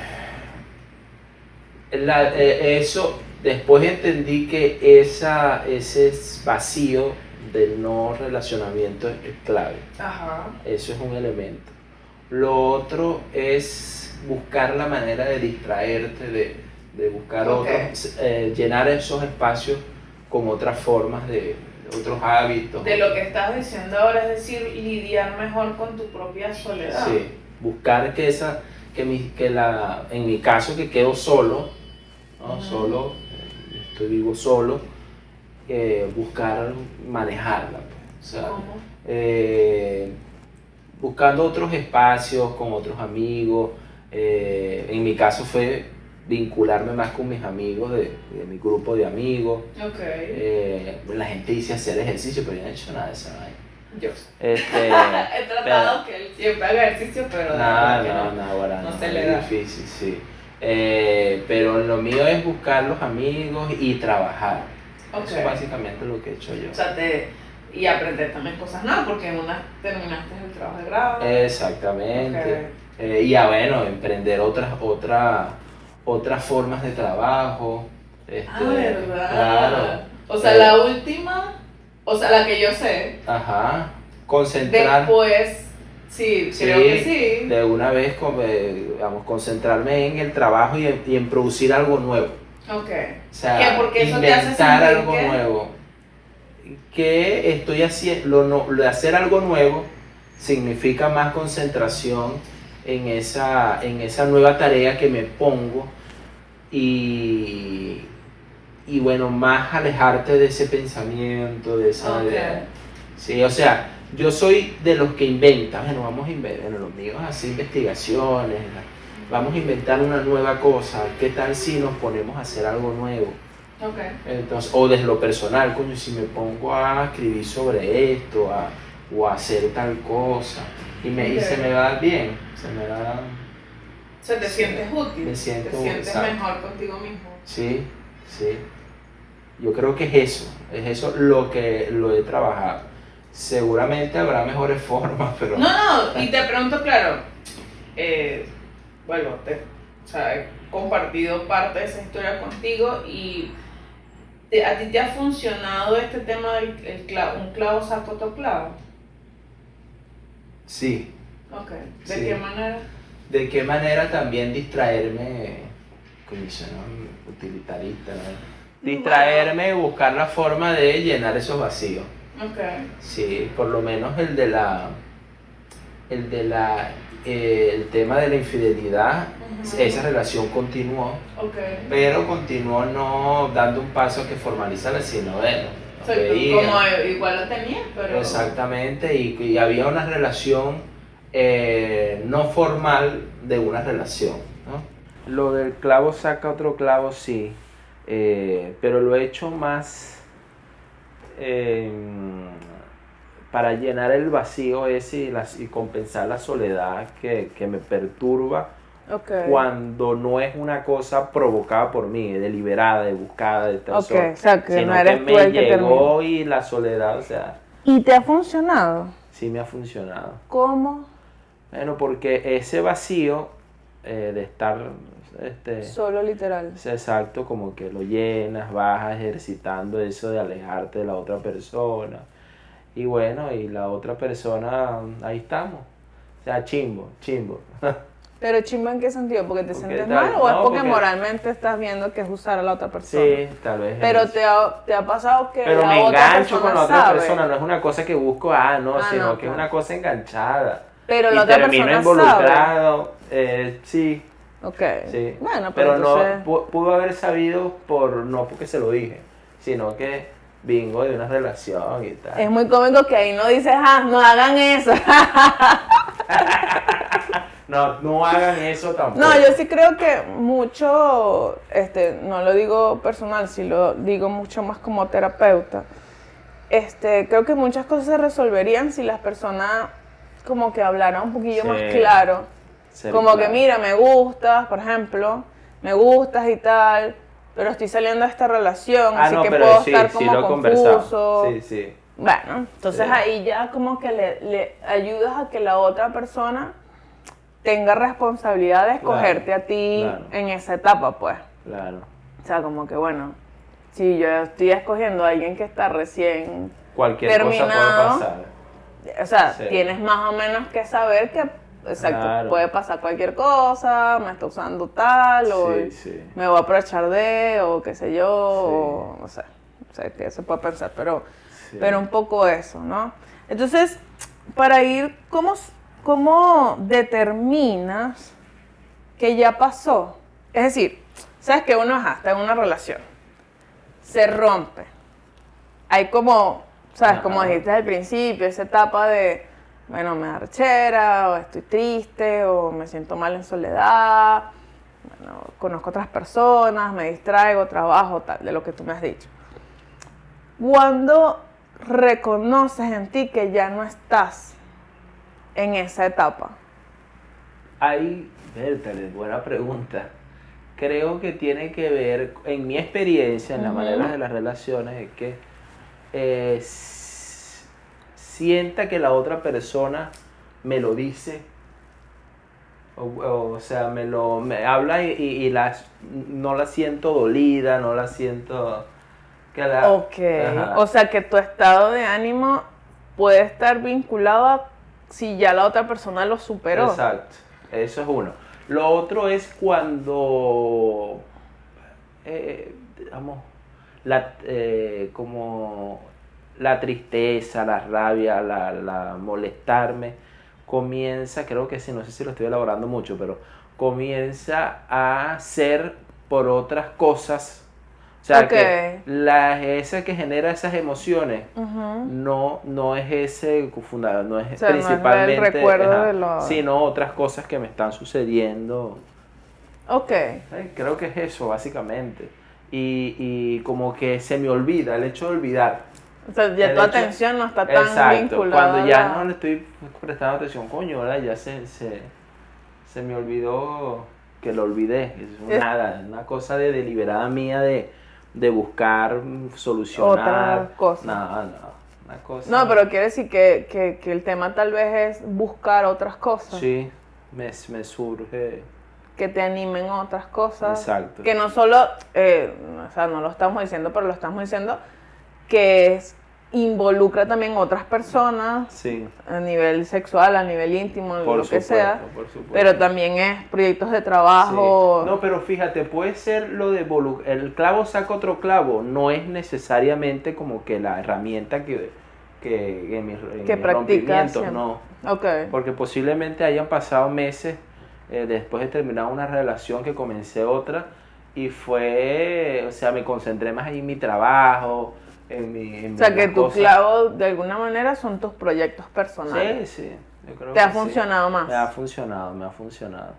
[SPEAKER 2] eh, eso, después entendí que esa, ese vacío del no relacionamiento es clave.
[SPEAKER 1] Ajá.
[SPEAKER 2] Eso es un elemento. Lo otro es buscar la manera de distraerte, de, buscar otros, eh, llenar esos espacios con otras formas de, otros hábitos.
[SPEAKER 1] De lo que estás diciendo ahora, es decir, lidiar mejor con tu propia soledad.
[SPEAKER 2] Sí buscar que esa, que, mi, que la, en mi caso que quedo solo, solo, eh, estoy vivo solo, eh, buscar manejarla. Pues, buscando otros espacios con otros amigos. en mi caso fue vincularme más con mis amigos, de, mi grupo de amigos. la gente dice hacer ejercicio, pero yo no he hecho nada de esa
[SPEAKER 1] yo. Este, He tratado que él siempre haga ejercicio, pero
[SPEAKER 2] no, no, no, no, se le da. difícil, sí. Eh, pero lo mío es buscar los amigos y trabajar. Eso es básicamente lo que he hecho yo.
[SPEAKER 1] O sea, te, y aprender también cosas nuevas, porque en una terminaste el trabajo de grado.
[SPEAKER 2] Exactamente. Eh, y a bueno, emprender otras, otras, otras formas de trabajo.
[SPEAKER 1] Este, ah, verdad. Claro. O sea, la eh, última o sea, la que yo sé.
[SPEAKER 2] Ajá. Concentrar.
[SPEAKER 1] Después, sí, creo que sí.
[SPEAKER 2] De una vez, vamos, concentrarme en el trabajo y en, producir algo nuevo.
[SPEAKER 1] Ok.
[SPEAKER 2] O sea, Porque eso inventar algo nuevo. Que estoy haciendo, lo, hacer algo nuevo significa más concentración en esa, en esa nueva tarea que me pongo y, y bueno, más alejarte de ese pensamiento, de esa idea. Sí, o sea, yo soy de los que inventan, bueno, vamos a inventar, bueno, los míos así investigaciones, vamos a inventar una nueva cosa, ¿qué tal si nos ponemos a hacer algo nuevo?
[SPEAKER 1] Okay.
[SPEAKER 2] Entonces, o desde lo personal, coño, si me pongo a escribir sobre esto, a, o a hacer tal cosa, y, me, y se me va bien, se me da...
[SPEAKER 1] O sea, te sientes útil,
[SPEAKER 2] te
[SPEAKER 1] sientes mejor contigo mismo.
[SPEAKER 2] Sí, sí. Yo creo que es eso, es eso lo que lo he trabajado. Seguramente habrá mejores formas, pero...
[SPEAKER 1] No, no, y te pregunto, claro, eh, bueno, te, o sea, he compartido parte de esa historia contigo y ¿a ti te ha funcionado este tema del el clavo, un clavo saca otro clavo?
[SPEAKER 2] Sí.
[SPEAKER 1] Ok, ¿de qué manera?
[SPEAKER 2] ¿De qué manera también distraerme, como utilitarista, ¿no? distraerme y buscar la forma de llenar esos vacíos. Sí, por lo menos el de la el de la eh, el tema de la infidelidad, esa relación continuó,
[SPEAKER 1] okay.
[SPEAKER 2] pero continuó no dando un paso que formalizara, sino
[SPEAKER 1] como igual lo tenía, pero...
[SPEAKER 2] Exactamente, y, había una relación eh, no formal de una relación. ¿no? Lo del clavo saca otro clavo, sí. Eh, pero lo he hecho más em, para llenar el vacío ese y, compensar la soledad que, me perturba cuando no es una cosa provocada por mí, deliberada, de buscada, de tal
[SPEAKER 1] okay. que
[SPEAKER 2] sino que me llegó y la soledad, o sea...
[SPEAKER 1] ¿Y te ha funcionado?
[SPEAKER 2] Sí, me ha funcionado.
[SPEAKER 1] ¿Cómo?
[SPEAKER 2] Bueno, porque ese vacío eh, de estar este,
[SPEAKER 1] Solo literal.
[SPEAKER 2] exacto, como que lo llenas, vas ejercitando eso de alejarte de la otra persona. Y bueno, y la otra persona, ahí estamos. O sea, chimbo, chimbo.
[SPEAKER 1] Pero chimbo en qué sentido? ¿Porque te sientes mal o es porque, moralmente estás viendo que es usar a la otra persona?
[SPEAKER 2] Sí, tal vez.
[SPEAKER 1] Pero te ha, te ha, pasado que.
[SPEAKER 2] Pero me engancho con la otra persona, no es una cosa que busco, ah, no, ah, sino que es una cosa enganchada.
[SPEAKER 1] Pero la otra persona
[SPEAKER 2] involucrado, Eh, sí,
[SPEAKER 1] Ok.
[SPEAKER 2] Sí.
[SPEAKER 1] Bueno,
[SPEAKER 2] pero, no pudo haber sabido por no porque se lo dije, sino que bingo de una relación y tal.
[SPEAKER 1] Es muy cómico que ahí no dices, ah, no hagan eso.
[SPEAKER 2] no, no hagan eso tampoco.
[SPEAKER 1] No, yo sí creo que mucho, este, no lo digo personal, sí lo digo mucho más como terapeuta. Este, creo que muchas cosas se resolverían si las personas como que hablaran un poquillo más claro. como que mira, me gustas, por ejemplo, me gustas y tal, pero estoy saliendo de esta relación,
[SPEAKER 2] ah,
[SPEAKER 1] así que puedo estar como confuso. Sí, sí. Bueno, entonces ahí ya como que le, ayudas a que la otra persona tenga responsabilidad de escogerte a ti en esa etapa, pues.
[SPEAKER 2] Claro.
[SPEAKER 1] O sea, como que bueno, si yo estoy escogiendo a alguien que está recién
[SPEAKER 2] Cualquier terminado, cosa
[SPEAKER 1] puede pasar. O sea, tienes más o menos que saber que Exacto, puede pasar cualquier cosa, me está usando tal, o me voy a aprovechar de, o qué sé yo, o no sé, no sé qué se puede pensar, pero, pero un poco eso, ¿no? Entonces, para ir, ¿cómo, ¿cómo determinas que ya pasó? Es decir, sabes que uno está en una relación, se rompe, hay como, sabes, como dijiste al principio, esa etapa de bueno, me da rechera, o estoy triste, o me siento mal en soledad, bueno, conozco otras personas, me distraigo, trabajo, tal, de lo que tú me has dicho. Cuando reconoces en ti que ya no estás en esa etapa?
[SPEAKER 2] Ahí, Bertale, buena pregunta. Creo que tiene que ver, en mi experiencia, en la manera de las relaciones, es que eh, sienta que la otra persona me lo dice. O, sea, me lo me habla y, no la siento dolida, no la siento...
[SPEAKER 1] Que la, ok, o sea que tu estado de ánimo puede estar vinculado a si ya la otra persona lo superó.
[SPEAKER 2] Exacto, eso es uno. Lo otro es cuando, eh, digamos, la, eh, como la tristeza, la rabia, la, molestarme, comienza, creo que sí, no sé si lo estoy elaborando mucho, pero comienza a ser por otras cosas. O sea, que la, ese que genera esas emociones no, no es ese fundado, no es principalmente el recuerdo de lo... sino otras cosas que me están sucediendo.
[SPEAKER 1] Ok.
[SPEAKER 2] Creo que es eso, básicamente. Y, y como que se me olvida, el hecho de olvidar.
[SPEAKER 1] O sea, ya tu atención no está tan exacto,
[SPEAKER 2] Cuando ya no le estoy prestando atención, coño, ya se, se, se me olvidó que lo olvidé. Es nada, una cosa de deliberada mía de, de buscar solucionar.
[SPEAKER 1] Otra cosa.
[SPEAKER 2] No, no. Una cosa.
[SPEAKER 1] No, pero quiere decir que, que, que, el tema tal vez es buscar otras cosas.
[SPEAKER 2] Sí, me, me surge.
[SPEAKER 1] Que te animen otras cosas.
[SPEAKER 2] Exacto.
[SPEAKER 1] Que no solo, eh, o sea, no lo estamos diciendo, pero lo estamos diciendo que es, involucra también otras personas a nivel sexual, a nivel íntimo, lo que sea, pero también es proyectos de trabajo.
[SPEAKER 2] No, pero fíjate, puede ser lo de el clavo saca otro clavo, no es necesariamente como que la herramienta que, que en mi, rompimiento, no.
[SPEAKER 1] Okay.
[SPEAKER 2] Porque posiblemente hayan pasado meses eh, después de terminar una relación que comencé otra y fue, o sea, me concentré más en mi trabajo, o
[SPEAKER 1] sea, que tu clavo de alguna manera son tus proyectos personales.
[SPEAKER 2] Sí, sí.
[SPEAKER 1] ¿Te ha funcionado más?
[SPEAKER 2] Me ha funcionado, me ha funcionado.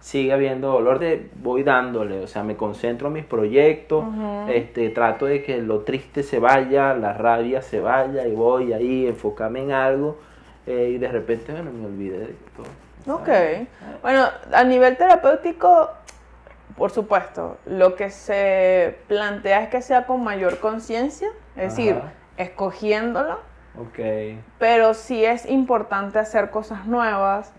[SPEAKER 2] Sigue habiendo dolor de voy dándole, o sea, me concentro en mis proyectos, este, trato de que lo triste se vaya, la rabia se vaya y voy ahí, enfocarme en algo eh, y de repente, bueno, me olvidé de todo.
[SPEAKER 1] Ok. Bueno, a nivel terapéutico, por supuesto, lo que se plantea es que sea con mayor conciencia es decir, escogiéndolo.
[SPEAKER 2] Okay.
[SPEAKER 1] Pero sí es importante hacer cosas nuevas,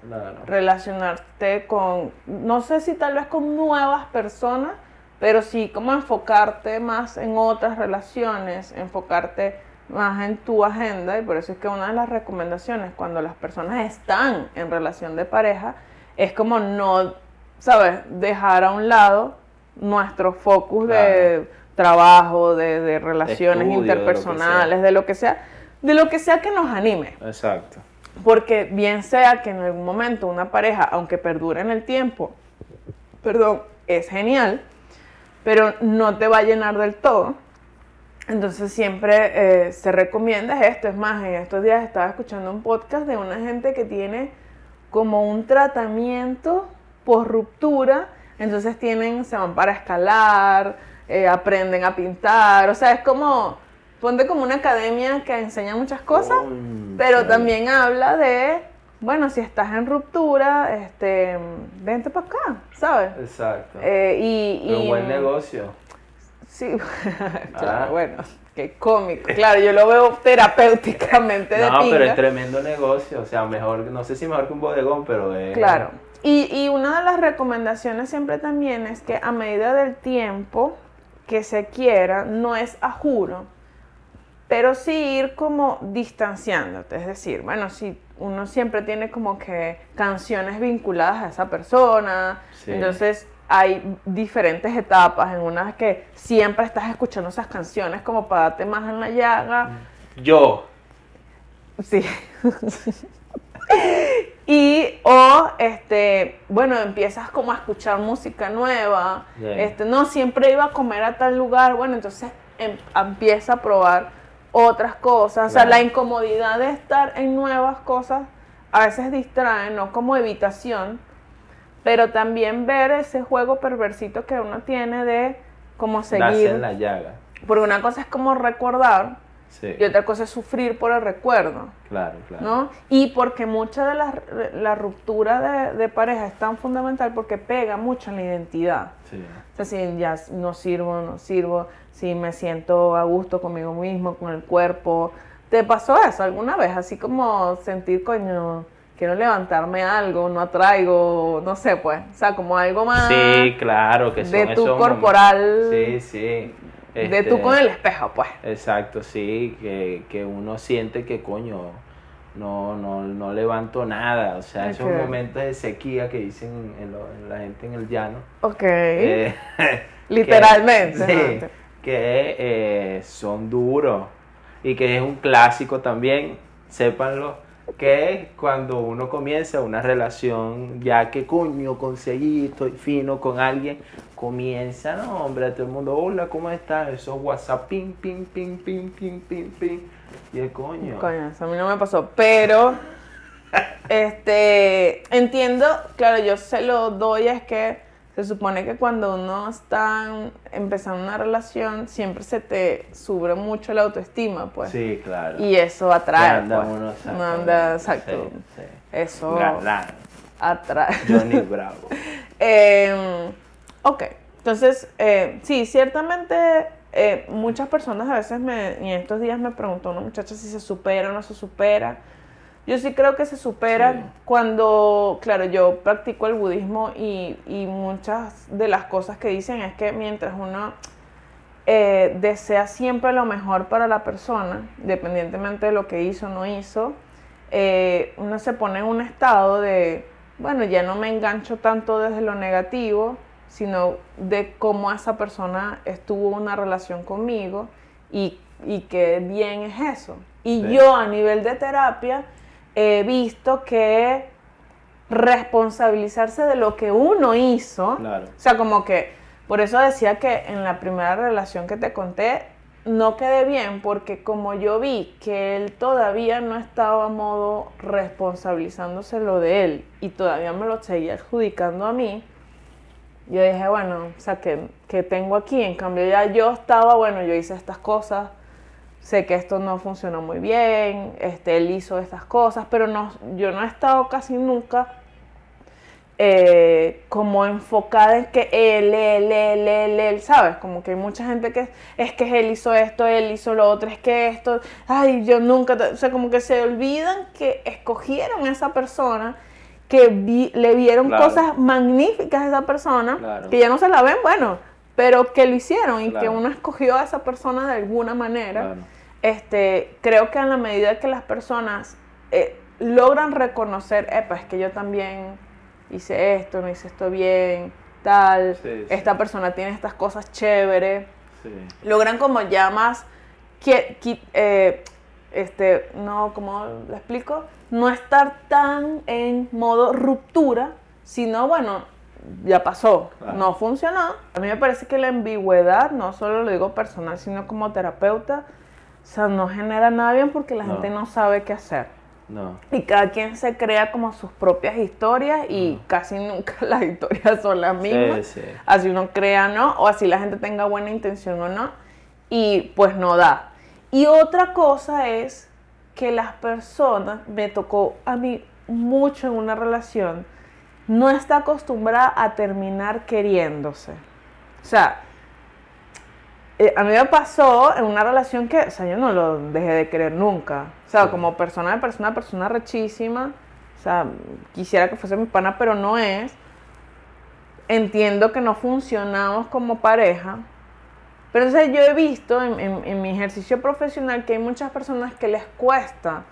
[SPEAKER 1] relacionarte con, no sé si tal vez con nuevas personas, pero sí como enfocarte más en otras relaciones, enfocarte más en tu agenda y por eso es que una de las recomendaciones cuando las personas están en relación de pareja es como no, ¿sabes? Dejar a un lado nuestro focus de trabajo, de, relaciones interpersonales, de lo, que sea, de lo que sea que nos anime.
[SPEAKER 2] Exacto.
[SPEAKER 1] Porque bien sea que en algún momento una pareja, aunque perdure en el tiempo, perdón, es genial, pero no te va a llenar del todo. Entonces siempre eh, se recomienda esto. Es más, en estos días estaba escuchando un podcast de una gente que tiene como un tratamiento por ruptura. Entonces tienen, se van para escalar, eh, aprenden a pintar. O sea, es como, ponte como una academia que enseña muchas cosas, pero también habla de, bueno, si estás en ruptura, este, vente para acá, ¿sabes?
[SPEAKER 2] Exacto.
[SPEAKER 1] Eh, y,
[SPEAKER 2] un buen negocio.
[SPEAKER 1] Sí, claro, ah. bueno, qué cómico. Claro, yo lo veo terapéuticamente de
[SPEAKER 2] No, pero es tremendo negocio, o sea, mejor, no sé si mejor que un bodegón, pero es...
[SPEAKER 1] Claro. Y, y una de las recomendaciones siempre también es que a medida del tiempo que se quiera, no es a juro, pero sí ir como distanciándote. Es decir, bueno, si uno siempre tiene como que canciones vinculadas a esa persona, entonces hay diferentes etapas, en unas que siempre estás escuchando esas canciones como para darte más en la llaga.
[SPEAKER 2] Yo.
[SPEAKER 1] Sí. y o este, bueno, empiezas como a escuchar música nueva. Este, no siempre iba a comer a tal lugar, bueno, entonces em, empieza a probar otras cosas, o sea, la incomodidad de estar en nuevas cosas a veces distrae, no como evitación, pero también ver ese juego perversito que uno tiene de como seguir.
[SPEAKER 2] en la llaga.
[SPEAKER 1] Porque una cosa es como recordar y otra cosa es sufrir por el recuerdo.
[SPEAKER 2] Claro, claro.
[SPEAKER 1] ¿no? Y porque mucha de la, la ruptura de, pareja es tan fundamental porque pega mucho en la identidad. Sí. O sea, si ya no sirvo, no sirvo, si me siento a gusto conmigo mismo, con el cuerpo. ¿Te pasó eso alguna vez? Así como sentir, coño quiero levantarme algo, no atraigo, no sé, pues, o sea, como algo más.
[SPEAKER 2] Sí, claro, que
[SPEAKER 1] son De tu corporal.
[SPEAKER 2] Sí, sí.
[SPEAKER 1] De tú con el espejo, pues.
[SPEAKER 2] Exacto, sí, que, uno siente que, coño, no, no, no levanto nada, o sea, esos momentos de sequía que dicen en la gente en el llano.
[SPEAKER 1] Ok. Eh, Literalmente.
[SPEAKER 2] sí, que eh, son duros y que es un clásico también, sépanlo que cuando uno comienza una relación, ya que coño conseguí, estoy fino con alguien, comienza, no, hombre, todo el mundo, hola, ¿cómo estás? Eso WhatsApp, ping, ping, ping, ping, ping, ping, ping. Y el coño.
[SPEAKER 1] Coño, eso a mí no me pasó, pero, este, entiendo, claro, yo se lo doy, es que se supone que cuando uno está empezando una relación, siempre se te sube mucho la autoestima, pues.
[SPEAKER 2] Sí, claro.
[SPEAKER 1] Y eso atrae.
[SPEAKER 2] Anda
[SPEAKER 1] pues.
[SPEAKER 2] uno,
[SPEAKER 1] no anda, exacto. Sí, Eso atrae.
[SPEAKER 2] Johnny Bravo.
[SPEAKER 1] eh, ok, entonces, eh, sí, ciertamente eh, muchas personas a veces me, en estos días me preguntó una muchacha si se supera o no se supera. Yo sí creo que se supera cuando, claro, yo practico el budismo y, muchas de las cosas que dicen es que mientras uno eh, desea siempre lo mejor para la persona, independientemente de lo que hizo o no hizo, eh, uno se pone en un estado de, bueno, ya no me engancho tanto desde lo negativo, sino de cómo esa persona estuvo una relación conmigo y, y qué bien es eso. Y yo a nivel de terapia, he visto que responsabilizarse de lo que uno hizo, o sea, como que, por eso decía que en la primera relación que te conté, no quedé bien, porque como yo vi que él todavía no estaba a modo responsabilizándose lo de él y todavía me lo seguía adjudicando a mí, yo dije, bueno, o sea, que, tengo aquí, en cambio ya yo estaba, bueno, yo hice estas cosas, sé que esto no funcionó muy bien, este, él hizo estas cosas, pero no, yo no he estado casi nunca eh, como enfocada en que él, él, él, él, él, ¿sabes? Como que hay mucha gente que es que él hizo esto, él hizo lo otro, es que esto, ay, yo nunca, o sea, como que se olvidan que escogieron a esa persona, que le vieron cosas magníficas a esa persona, que ya no se la ven, bueno, pero que lo hicieron y que uno escogió a esa persona de alguna manera. Este, creo que en la medida que las personas eh, logran reconocer, epa, es que yo también hice esto, no hice esto bien, tal, esta persona tiene estas cosas chéveres, logran como ya más, que, eh, este, no, como le explico? No estar tan en modo ruptura, sino bueno, ya pasó, no funcionó. A mí me parece que la ambigüedad, no solo lo digo personal, sino como terapeuta, o sea, no genera nada bien porque la gente no sabe qué hacer.
[SPEAKER 2] No.
[SPEAKER 1] Y cada quien se crea como sus propias historias y casi nunca las historias son las mismas.
[SPEAKER 2] Sí, sí.
[SPEAKER 1] Así uno crea, ¿no? O así la gente tenga buena intención o no. Y pues no da. Y otra cosa es que las personas, me tocó a mí mucho en una relación, no está acostumbrada a terminar queriéndose. O sea, eh, a mí me pasó en una relación que, o sea, yo no lo dejé de querer nunca. O sea, como persona de persona, persona rechísima. O sea, quisiera que fuese mi pana, pero no es. Entiendo que no funcionamos como pareja. Pero entonces yo he visto en, en mi ejercicio profesional que hay muchas personas que les cuesta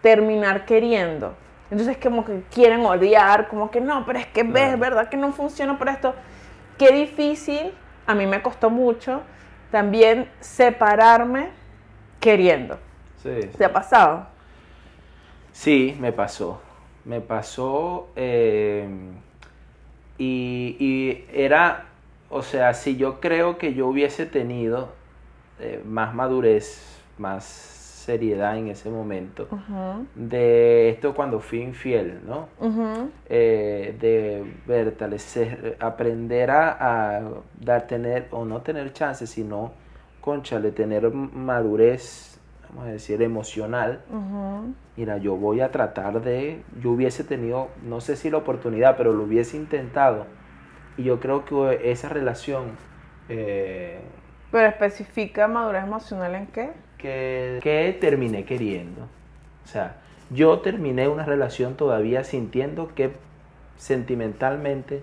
[SPEAKER 1] terminar queriendo. Entonces como que quieren odiar, como que no, pero es que ves, ¿verdad? Que no funciona por esto. Qué difícil, a mí me costó mucho también separarme queriendo.
[SPEAKER 2] Sí.
[SPEAKER 1] ¿Te ha pasado?
[SPEAKER 2] Sí, me pasó. Me pasó eh, y, y, era, o sea, si yo creo que yo hubiese tenido eh, más madurez, más seriedad en ese momento de esto cuando fui infiel, ¿no? Eh, de vertalecer, aprender a, dar, tener, o no tener chance, sino, conchale, tener madurez, vamos a decir, emocional. Mira, yo voy a tratar de, yo hubiese tenido, no sé si la oportunidad, pero lo hubiese intentado. Y yo creo que esa relación... Eh,
[SPEAKER 1] ¿Pero especifica madurez emocional en qué?
[SPEAKER 2] que, terminé queriendo. O sea, yo terminé una relación todavía sintiendo que sentimentalmente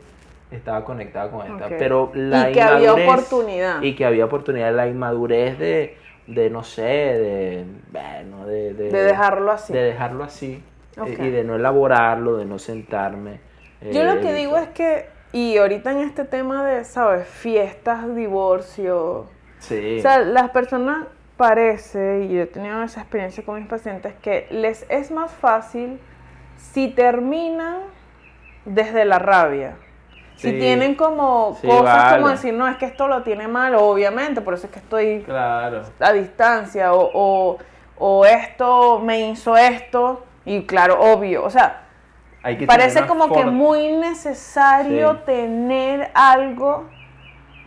[SPEAKER 2] estaba conectada con esta. Pero la
[SPEAKER 1] y que había oportunidad.
[SPEAKER 2] Y que había oportunidad, la inmadurez de, de no sé, de, bueno, de,
[SPEAKER 1] de, dejarlo así.
[SPEAKER 2] De dejarlo así. Eh, y de no elaborarlo, de no sentarme.
[SPEAKER 1] Yo lo que digo es que, y ahorita en este tema de, ¿sabes? Fiestas, divorcio.
[SPEAKER 2] Sí.
[SPEAKER 1] O sea, las personas parece, y yo he tenido esa experiencia con mis pacientes, que les es más fácil si terminan desde la rabia. Si tienen como cosas como decir, no, es que esto lo tiene mal, obviamente, por eso es que estoy
[SPEAKER 2] claro.
[SPEAKER 1] a distancia, o, o, esto me hizo esto, y claro, obvio, o sea, parece como que muy necesario tener algo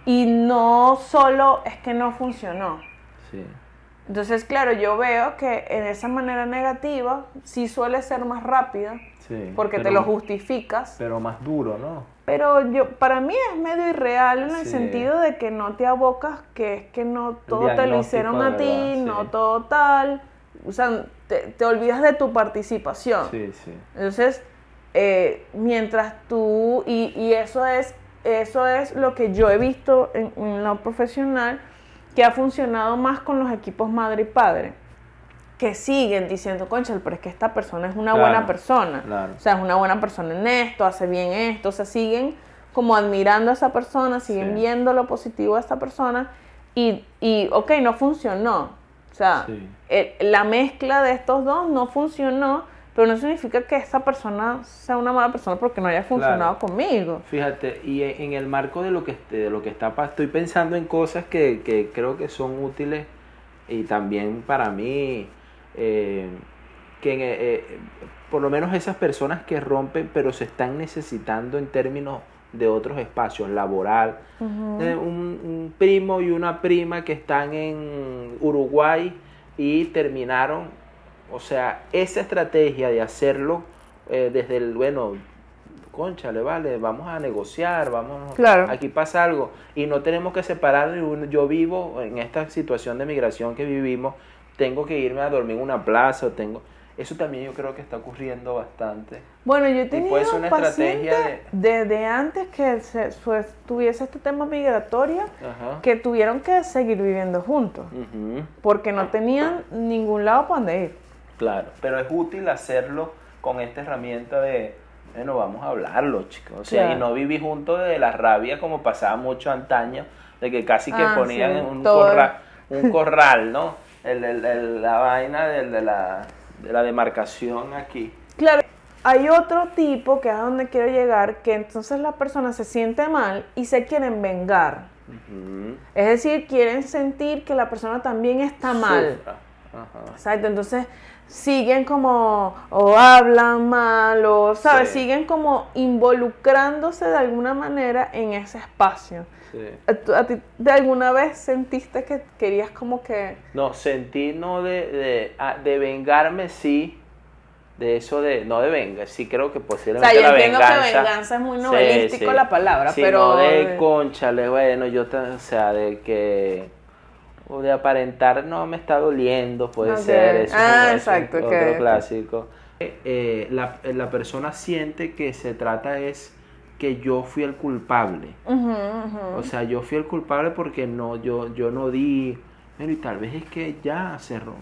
[SPEAKER 1] y no solo es que no funcionó. Entonces, claro, yo veo que en esa manera negativa sí suele ser más rápida, porque te lo justificas.
[SPEAKER 2] Pero más duro, ¿no?
[SPEAKER 1] Pero yo, para mí es medio irreal en el sentido de que no te abocas, que es que no todo te lo hicieron a ti, no todo tal. O sea, te, olvidas de tu participación.
[SPEAKER 2] Sí, sí.
[SPEAKER 1] Entonces, eh, mientras tú, y, y, eso, es, eso es lo que yo he visto en, en lo profesional, que ha funcionado más con los equipos madre y padre, que siguen diciendo, conchal, pero es que esta persona es una buena persona. O sea, es una buena persona en esto, hace bien esto. O sea, siguen como admirando a esa persona, siguen viendo lo positivo de esta persona. Y, y ok, no funcionó. O sea, la mezcla de estos dos no funcionó pero no significa que esa persona sea una mala persona porque no haya funcionado conmigo.
[SPEAKER 2] Fíjate, y en el marco de lo que, de lo que está, estoy pensando en cosas que, que creo que son útiles y también para mí, eh, que eh, eh, por lo menos esas personas que rompen, pero se están necesitando en términos de otros espacios, laboral. un, un, primo y una prima que están en Uruguay y terminaron o sea, esa estrategia de hacerlo eh, desde el, bueno, conchale, vale, vamos a negociar, vamos,
[SPEAKER 1] claro.
[SPEAKER 2] aquí pasa algo. Y no tenemos que separar, yo vivo en esta situación de migración que vivimos, tengo que irme a dormir en una plaza, tengo... Eso también yo creo que está ocurriendo bastante.
[SPEAKER 1] Bueno, yo he tenido una estrategia de... desde antes que se, tuviese este tema migratorio, que tuvieron que seguir viviendo juntos, porque no tenían ningún lado para donde ir.
[SPEAKER 2] Claro, pero es útil hacerlo con esta herramienta de, bueno, vamos a hablarlo, chicos. O sea, y no vivir juntos de la rabia como pasaba mucho antaño, de que casi que ah, ponían un, corral, un corral, ¿no? El, el, la vaina de, la, de la demarcación aquí.
[SPEAKER 1] Claro, hay otro tipo, que es a donde quiero llegar, que entonces la persona se siente mal y se quieren vengar. Es decir, quieren sentir que la persona también está mal. Exacto, entonces siguen como, o hablan mal, o, ¿sabes? Siguen como involucrándose de alguna manera en ese espacio. ¿A, ti de alguna vez sentiste que querías como que...?
[SPEAKER 2] No, sentí no de, de, de vengarme, sí, de eso de, no de venga, sí creo que posiblemente
[SPEAKER 1] o sea, yo entiendo que venganza es muy novelístico la palabra, pero...
[SPEAKER 2] No de conchale, bueno, yo, o sea, de que, o de aparentar, no me está doliendo, puede ser, eso
[SPEAKER 1] ah, exacto,
[SPEAKER 2] otro clásico. Eh, la, la, persona siente que se trata es que yo fui el culpable, o sea, yo fui el culpable porque no, yo, yo no di, pero y tal vez es que ya cerró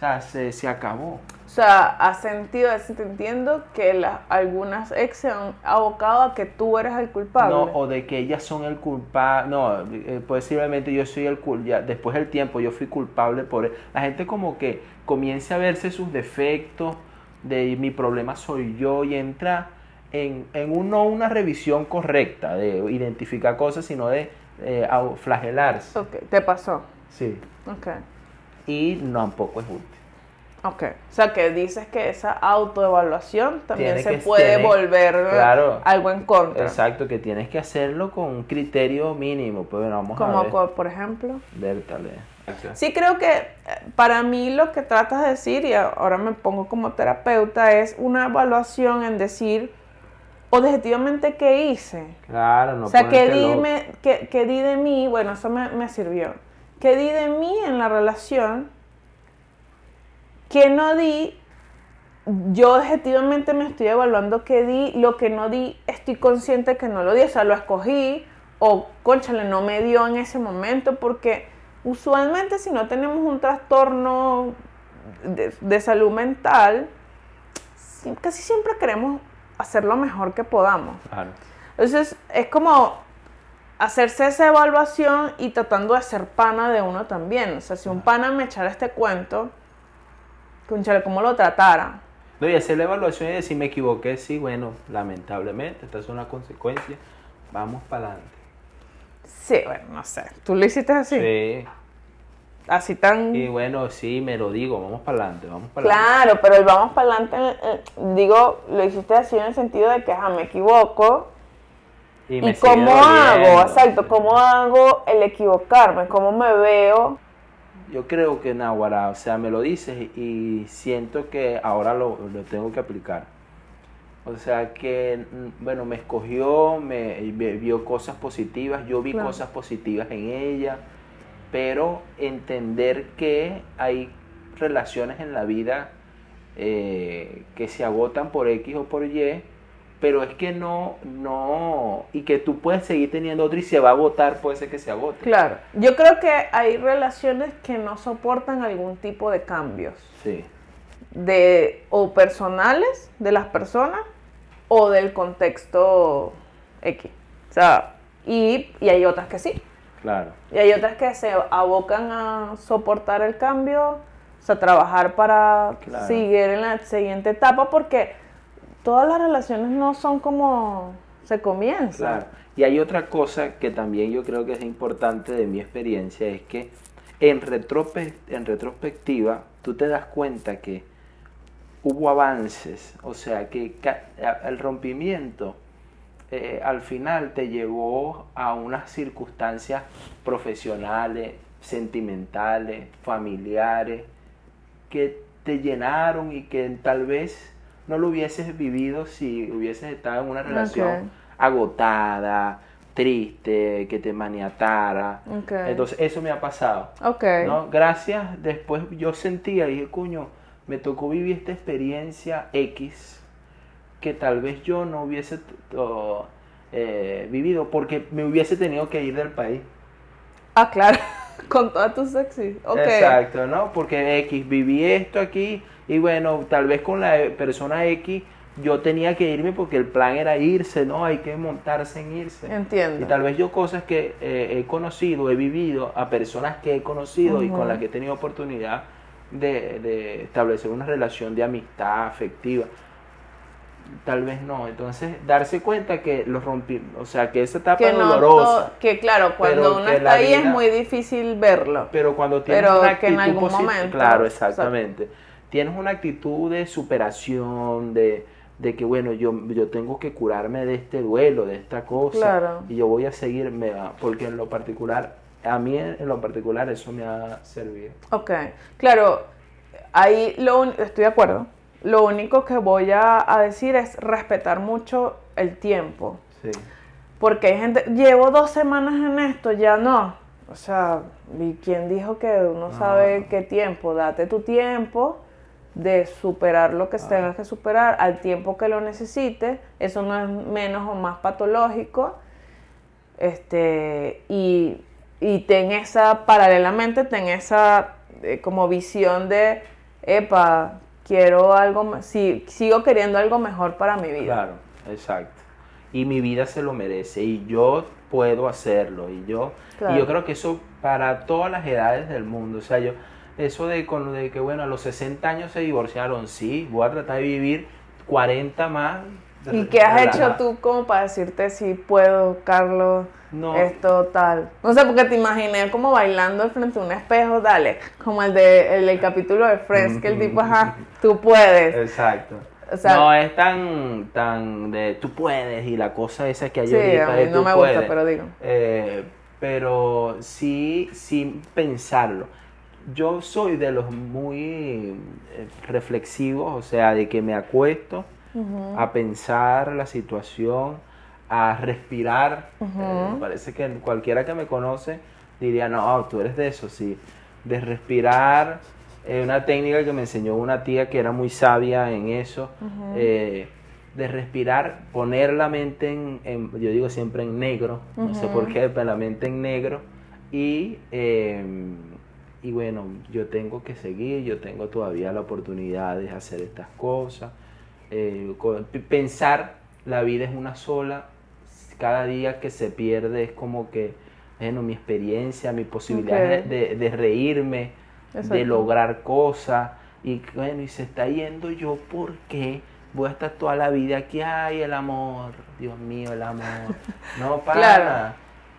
[SPEAKER 2] o sea, se, se acabó.
[SPEAKER 1] O sea, has sentido, entiendo que la, algunas ex se han abocado a que tú eres el culpable.
[SPEAKER 2] No, o de que ellas son el culpable. No, eh, posiblemente yo soy el culpable. Después del tiempo yo fui culpable por... La gente como que comienza a verse sus defectos, de mi problema soy yo y entra en, en un, no una revisión correcta de identificar cosas, sino de eh, flagelarse.
[SPEAKER 1] Ok, ¿te pasó?
[SPEAKER 2] Sí.
[SPEAKER 1] Ok
[SPEAKER 2] y tampoco es útil.
[SPEAKER 1] Ok, o sea que dices que esa autoevaluación también se puede volver algo en contra.
[SPEAKER 2] Exacto, que tienes que hacerlo con un criterio mínimo. Pues vamos
[SPEAKER 1] a
[SPEAKER 2] ver.
[SPEAKER 1] por ejemplo. Sí, creo que eh, para mí lo que tratas de decir, y ahora me pongo como terapeuta, es una evaluación en decir objetivamente qué hice.
[SPEAKER 2] Claro, no
[SPEAKER 1] O sea, que, dime, que, que, di de mí, bueno, eso me, me sirvió ¿Qué di de mí en la relación, que no di, yo objetivamente me estoy evaluando qué di, lo que no di, estoy consciente que no lo di, o sea, lo escogí, o conchale, no me dio en ese momento, porque usualmente si no tenemos un trastorno de, salud mental, casi siempre queremos hacer lo mejor que podamos. Entonces, es como hacerse esa evaluación y tratando de ser pana de uno también. O sea, si un pana me echara este cuento, conchale, ¿cómo lo tratara?
[SPEAKER 2] No, y hacer la evaluación y decir, me equivoqué, sí, bueno, lamentablemente, esta es una consecuencia, vamos para adelante.
[SPEAKER 1] Sí, bueno, no sé. ¿Tú lo hiciste así?
[SPEAKER 2] Sí.
[SPEAKER 1] Así tan...
[SPEAKER 2] Y bueno, sí, me lo digo, vamos para adelante, vamos para
[SPEAKER 1] Claro, pero el vamos para adelante, eh, digo, lo hiciste así en el sentido de que, ajá, me equivoco, ¿Y, cómo hago? Exacto, ¿cómo hago el equivocarme? ¿Cómo me veo?
[SPEAKER 2] Yo creo que Nahuara, o sea, me lo dices y siento que ahora lo, tengo que aplicar. O sea que, mm, bueno, me escogió, me, vio cosas positivas, yo vi cosas positivas en ella, pero entender que hay relaciones en la vida eh, que se agotan por X o por Y, pero es que no, no, y que tú puedes seguir teniendo otro y se va a agotar, puede ser que se agote.
[SPEAKER 1] Claro, yo creo que hay relaciones que no soportan algún tipo de cambios.
[SPEAKER 2] Sí.
[SPEAKER 1] De, o personales de las personas o del contexto X. O sea, y, y hay otras que sí.
[SPEAKER 2] Claro.
[SPEAKER 1] Y hay otras que se abocan a soportar el cambio, o sea, trabajar para seguir en la siguiente etapa, porque todas las relaciones no son como se comienzan. Claro.
[SPEAKER 2] Y hay otra cosa que también yo creo que es importante de mi experiencia, es que en, en retrospectiva tú te das cuenta que hubo avances, o sea, que el rompimiento eh, al final te llevó a unas circunstancias profesionales, sentimentales, familiares, que te llenaron y que tal vez no lo hubieses vivido si hubieses estado en una relación agotada, triste, que te maniatara. Entonces, eso me ha pasado. ¿no? Gracias, después yo sentía, dije, cuño, me tocó vivir esta experiencia X que tal vez yo no hubiese eh, vivido porque me hubiese tenido que ir del país.
[SPEAKER 1] Ah, claro, con todas tus sexy.
[SPEAKER 2] Exacto, ¿no? Porque X, viví esto aquí, y bueno, tal vez con la persona X yo tenía que irme porque el plan era irse, ¿no? Hay que montarse en irse.
[SPEAKER 1] Entiendo.
[SPEAKER 2] Y tal vez yo cosas que eh, he conocido, he vivido, a personas que he conocido y con las que he tenido oportunidad de, de, establecer una relación de amistad afectiva. Tal vez no. Entonces, darse cuenta que los rompí, o sea, que esa etapa
[SPEAKER 1] que
[SPEAKER 2] es
[SPEAKER 1] no
[SPEAKER 2] dolorosa.
[SPEAKER 1] to- que claro, cuando uno está ahí es muy difícil verlo.
[SPEAKER 2] Pero cuando tienes
[SPEAKER 1] Pero
[SPEAKER 2] una
[SPEAKER 1] que en
[SPEAKER 2] actitud
[SPEAKER 1] algún
[SPEAKER 2] posi-
[SPEAKER 1] momento,
[SPEAKER 2] Claro,
[SPEAKER 1] o sea-
[SPEAKER 2] exactamente. Tienes una actitud de superación, de, de que, bueno, yo, yo tengo que curarme de este duelo, de esta cosa.
[SPEAKER 1] Claro.
[SPEAKER 2] Y yo voy a seguirme, a- porque en lo particular, a mí en en lo particular eso me ha servido.
[SPEAKER 1] Ok, claro, ahí lo un- estoy de acuerdo. Lo único que voy a, a decir es respetar mucho el tiempo.
[SPEAKER 2] Sí.
[SPEAKER 1] Porque hay gente, llevo dos semanas en esto, ya no. O sea, ¿y quién dijo que uno
[SPEAKER 2] Ah.
[SPEAKER 1] sabe qué tiempo? Date tu tiempo de superar lo que
[SPEAKER 2] Ah.
[SPEAKER 1] tengas que superar al tiempo que lo necesites. Eso no es menos o más patológico. Este, y, y ten esa, paralelamente, ten esa eh, como visión de, epa, quiero algo, si, sigo queriendo algo mejor para mi vida.
[SPEAKER 2] Claro, exacto. Y mi vida se lo merece y yo puedo hacerlo y yo
[SPEAKER 1] Claro.
[SPEAKER 2] y yo creo que eso para todas las edades del mundo, o sea, yo eso de con de que bueno, a los 60 años se divorciaron, sí, voy a tratar de vivir 40 más.
[SPEAKER 1] ¿Y qué has hecho tú como para decirte si puedo, Carlos,
[SPEAKER 2] No.
[SPEAKER 1] esto tal? No sé, porque te imaginé como bailando frente de un espejo, dale, como el, de, el del capítulo de Friends, que el tipo, ajá, tú puedes.
[SPEAKER 2] Exacto.
[SPEAKER 1] O sea-
[SPEAKER 2] no es tan tan de tú puedes y la cosa esa que hay
[SPEAKER 1] Sí,
[SPEAKER 2] ahorita
[SPEAKER 1] a
[SPEAKER 2] de
[SPEAKER 1] mí no
[SPEAKER 2] tú
[SPEAKER 1] me gusta, pero digo.
[SPEAKER 2] Eh, pero sí, sí pensarlo. Yo soy de los muy eh, reflexivos, o sea, de que me acuesto a pensar la situación, a respirar. Eh, me parece que cualquiera que me conoce diría, no, tú eres de eso, sí. De respirar, eh, una técnica que me enseñó una tía que era muy sabia en eso. eh, de respirar, poner la mente en, en- yo digo siempre en negro, no sé por qué, pero la mente en negro. Y, eh, y bueno, yo tengo que seguir, yo tengo todavía la oportunidad de hacer estas cosas. Eh, pensar, la vida es una sola, cada día que se pierde es como que, bueno, mi experiencia, mi posibilidad de, de reírme, de lograr cosas. Y bueno, y se está yendo yo, ¿por qué? Voy a estar toda la vida aquí, ay, el amor, Dios mío, el amor. No, para.
[SPEAKER 1] Claro,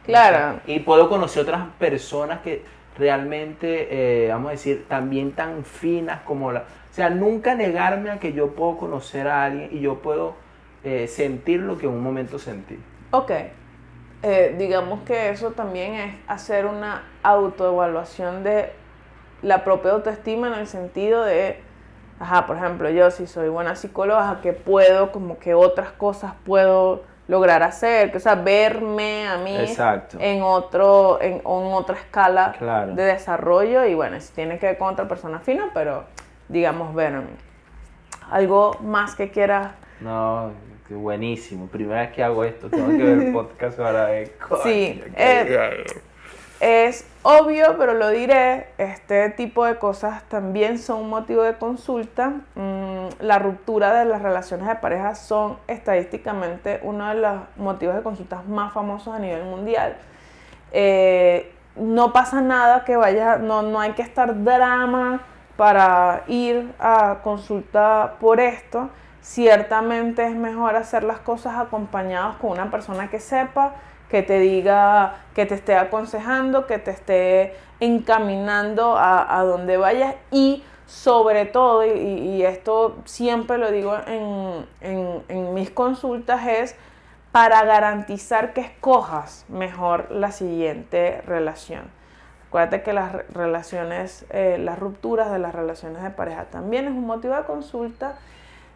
[SPEAKER 1] claro.
[SPEAKER 2] Y puedo conocer otras personas que realmente, eh, vamos a decir, también tan finas como la... O sea, nunca negarme a que yo puedo conocer a alguien y yo puedo eh, sentir lo que en un momento sentí.
[SPEAKER 1] Ok. Eh, digamos que eso también es hacer una autoevaluación de la propia autoestima en el sentido de, ajá, por ejemplo, yo si soy buena psicóloga, que puedo, como que otras cosas puedo lograr hacer, que, o sea, verme a mí
[SPEAKER 2] Exacto.
[SPEAKER 1] en otro, en, en otra escala
[SPEAKER 2] Claro.
[SPEAKER 1] de desarrollo y bueno, si tiene que ver con otra persona fina, pero digamos verme. Algo más que quieras
[SPEAKER 2] No, buenísimo. Primera vez que hago esto, tengo que ver el podcast ver. coño,
[SPEAKER 1] Sí, eh. Es obvio, pero lo diré, este tipo de cosas también son un motivo de consulta. Mm, la ruptura de las relaciones de pareja son estadísticamente uno de los motivos de consultas más famosos a nivel mundial. Eh, no pasa nada que vaya, no, no hay que estar drama para ir a consulta por esto. Ciertamente es mejor hacer las cosas acompañados con una persona que sepa, que te diga, que te esté aconsejando, que te esté encaminando a, donde vayas y sobre todo, y, esto siempre lo digo en mis consultas, es para garantizar que escojas mejor la siguiente relación. Acuérdate que las re- relaciones, eh, las rupturas de las relaciones de pareja también es un motivo de consulta.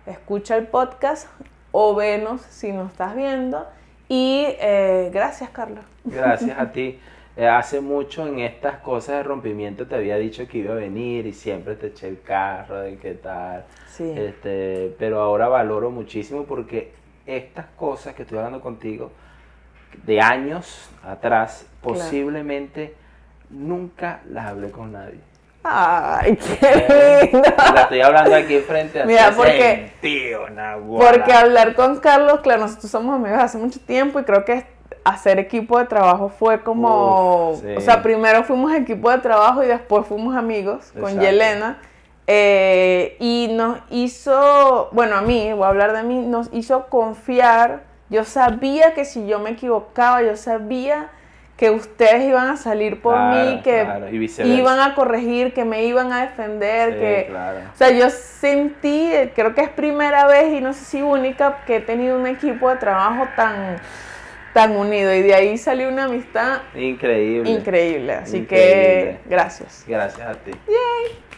[SPEAKER 1] Escucha el podcast o venos si nos estás viendo. Y eh, gracias, Carlos.
[SPEAKER 2] Gracias a ti. Eh, hace mucho en estas cosas de rompimiento te había dicho que iba a venir y siempre te eché el carro de qué tal.
[SPEAKER 1] Sí.
[SPEAKER 2] Este, pero ahora valoro muchísimo porque estas cosas que estoy hablando contigo de años atrás,
[SPEAKER 1] Claro.
[SPEAKER 2] posiblemente nunca las hablé con nadie.
[SPEAKER 1] Ay,
[SPEAKER 2] Eh,
[SPEAKER 1] qué lindo.
[SPEAKER 2] La estoy hablando aquí frente a
[SPEAKER 1] Mira, porque-
[SPEAKER 2] sentido.
[SPEAKER 1] Porque hablar con Carlos, claro, nosotros somos amigos hace mucho tiempo y creo que hacer equipo de trabajo fue como,
[SPEAKER 2] Uf, sí.
[SPEAKER 1] o sea, primero fuimos equipo de trabajo y después fuimos amigos con. Yelena Eh, y nos hizo, bueno, a mí, voy a hablar de mí, nos hizo confiar. Yo sabía que si yo me equivocaba, yo sabía que ustedes iban a salir por mí, que iban a corregir, que me iban a defender, que... O sea, yo sentí, creo que es primera vez y no sé si única, que he tenido un equipo de trabajo tan tan unido y de ahí salió una amistad
[SPEAKER 2] increíble.
[SPEAKER 1] Increíble, así que gracias.
[SPEAKER 2] Gracias a ti.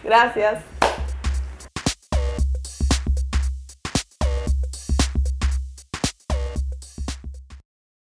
[SPEAKER 1] Gracias.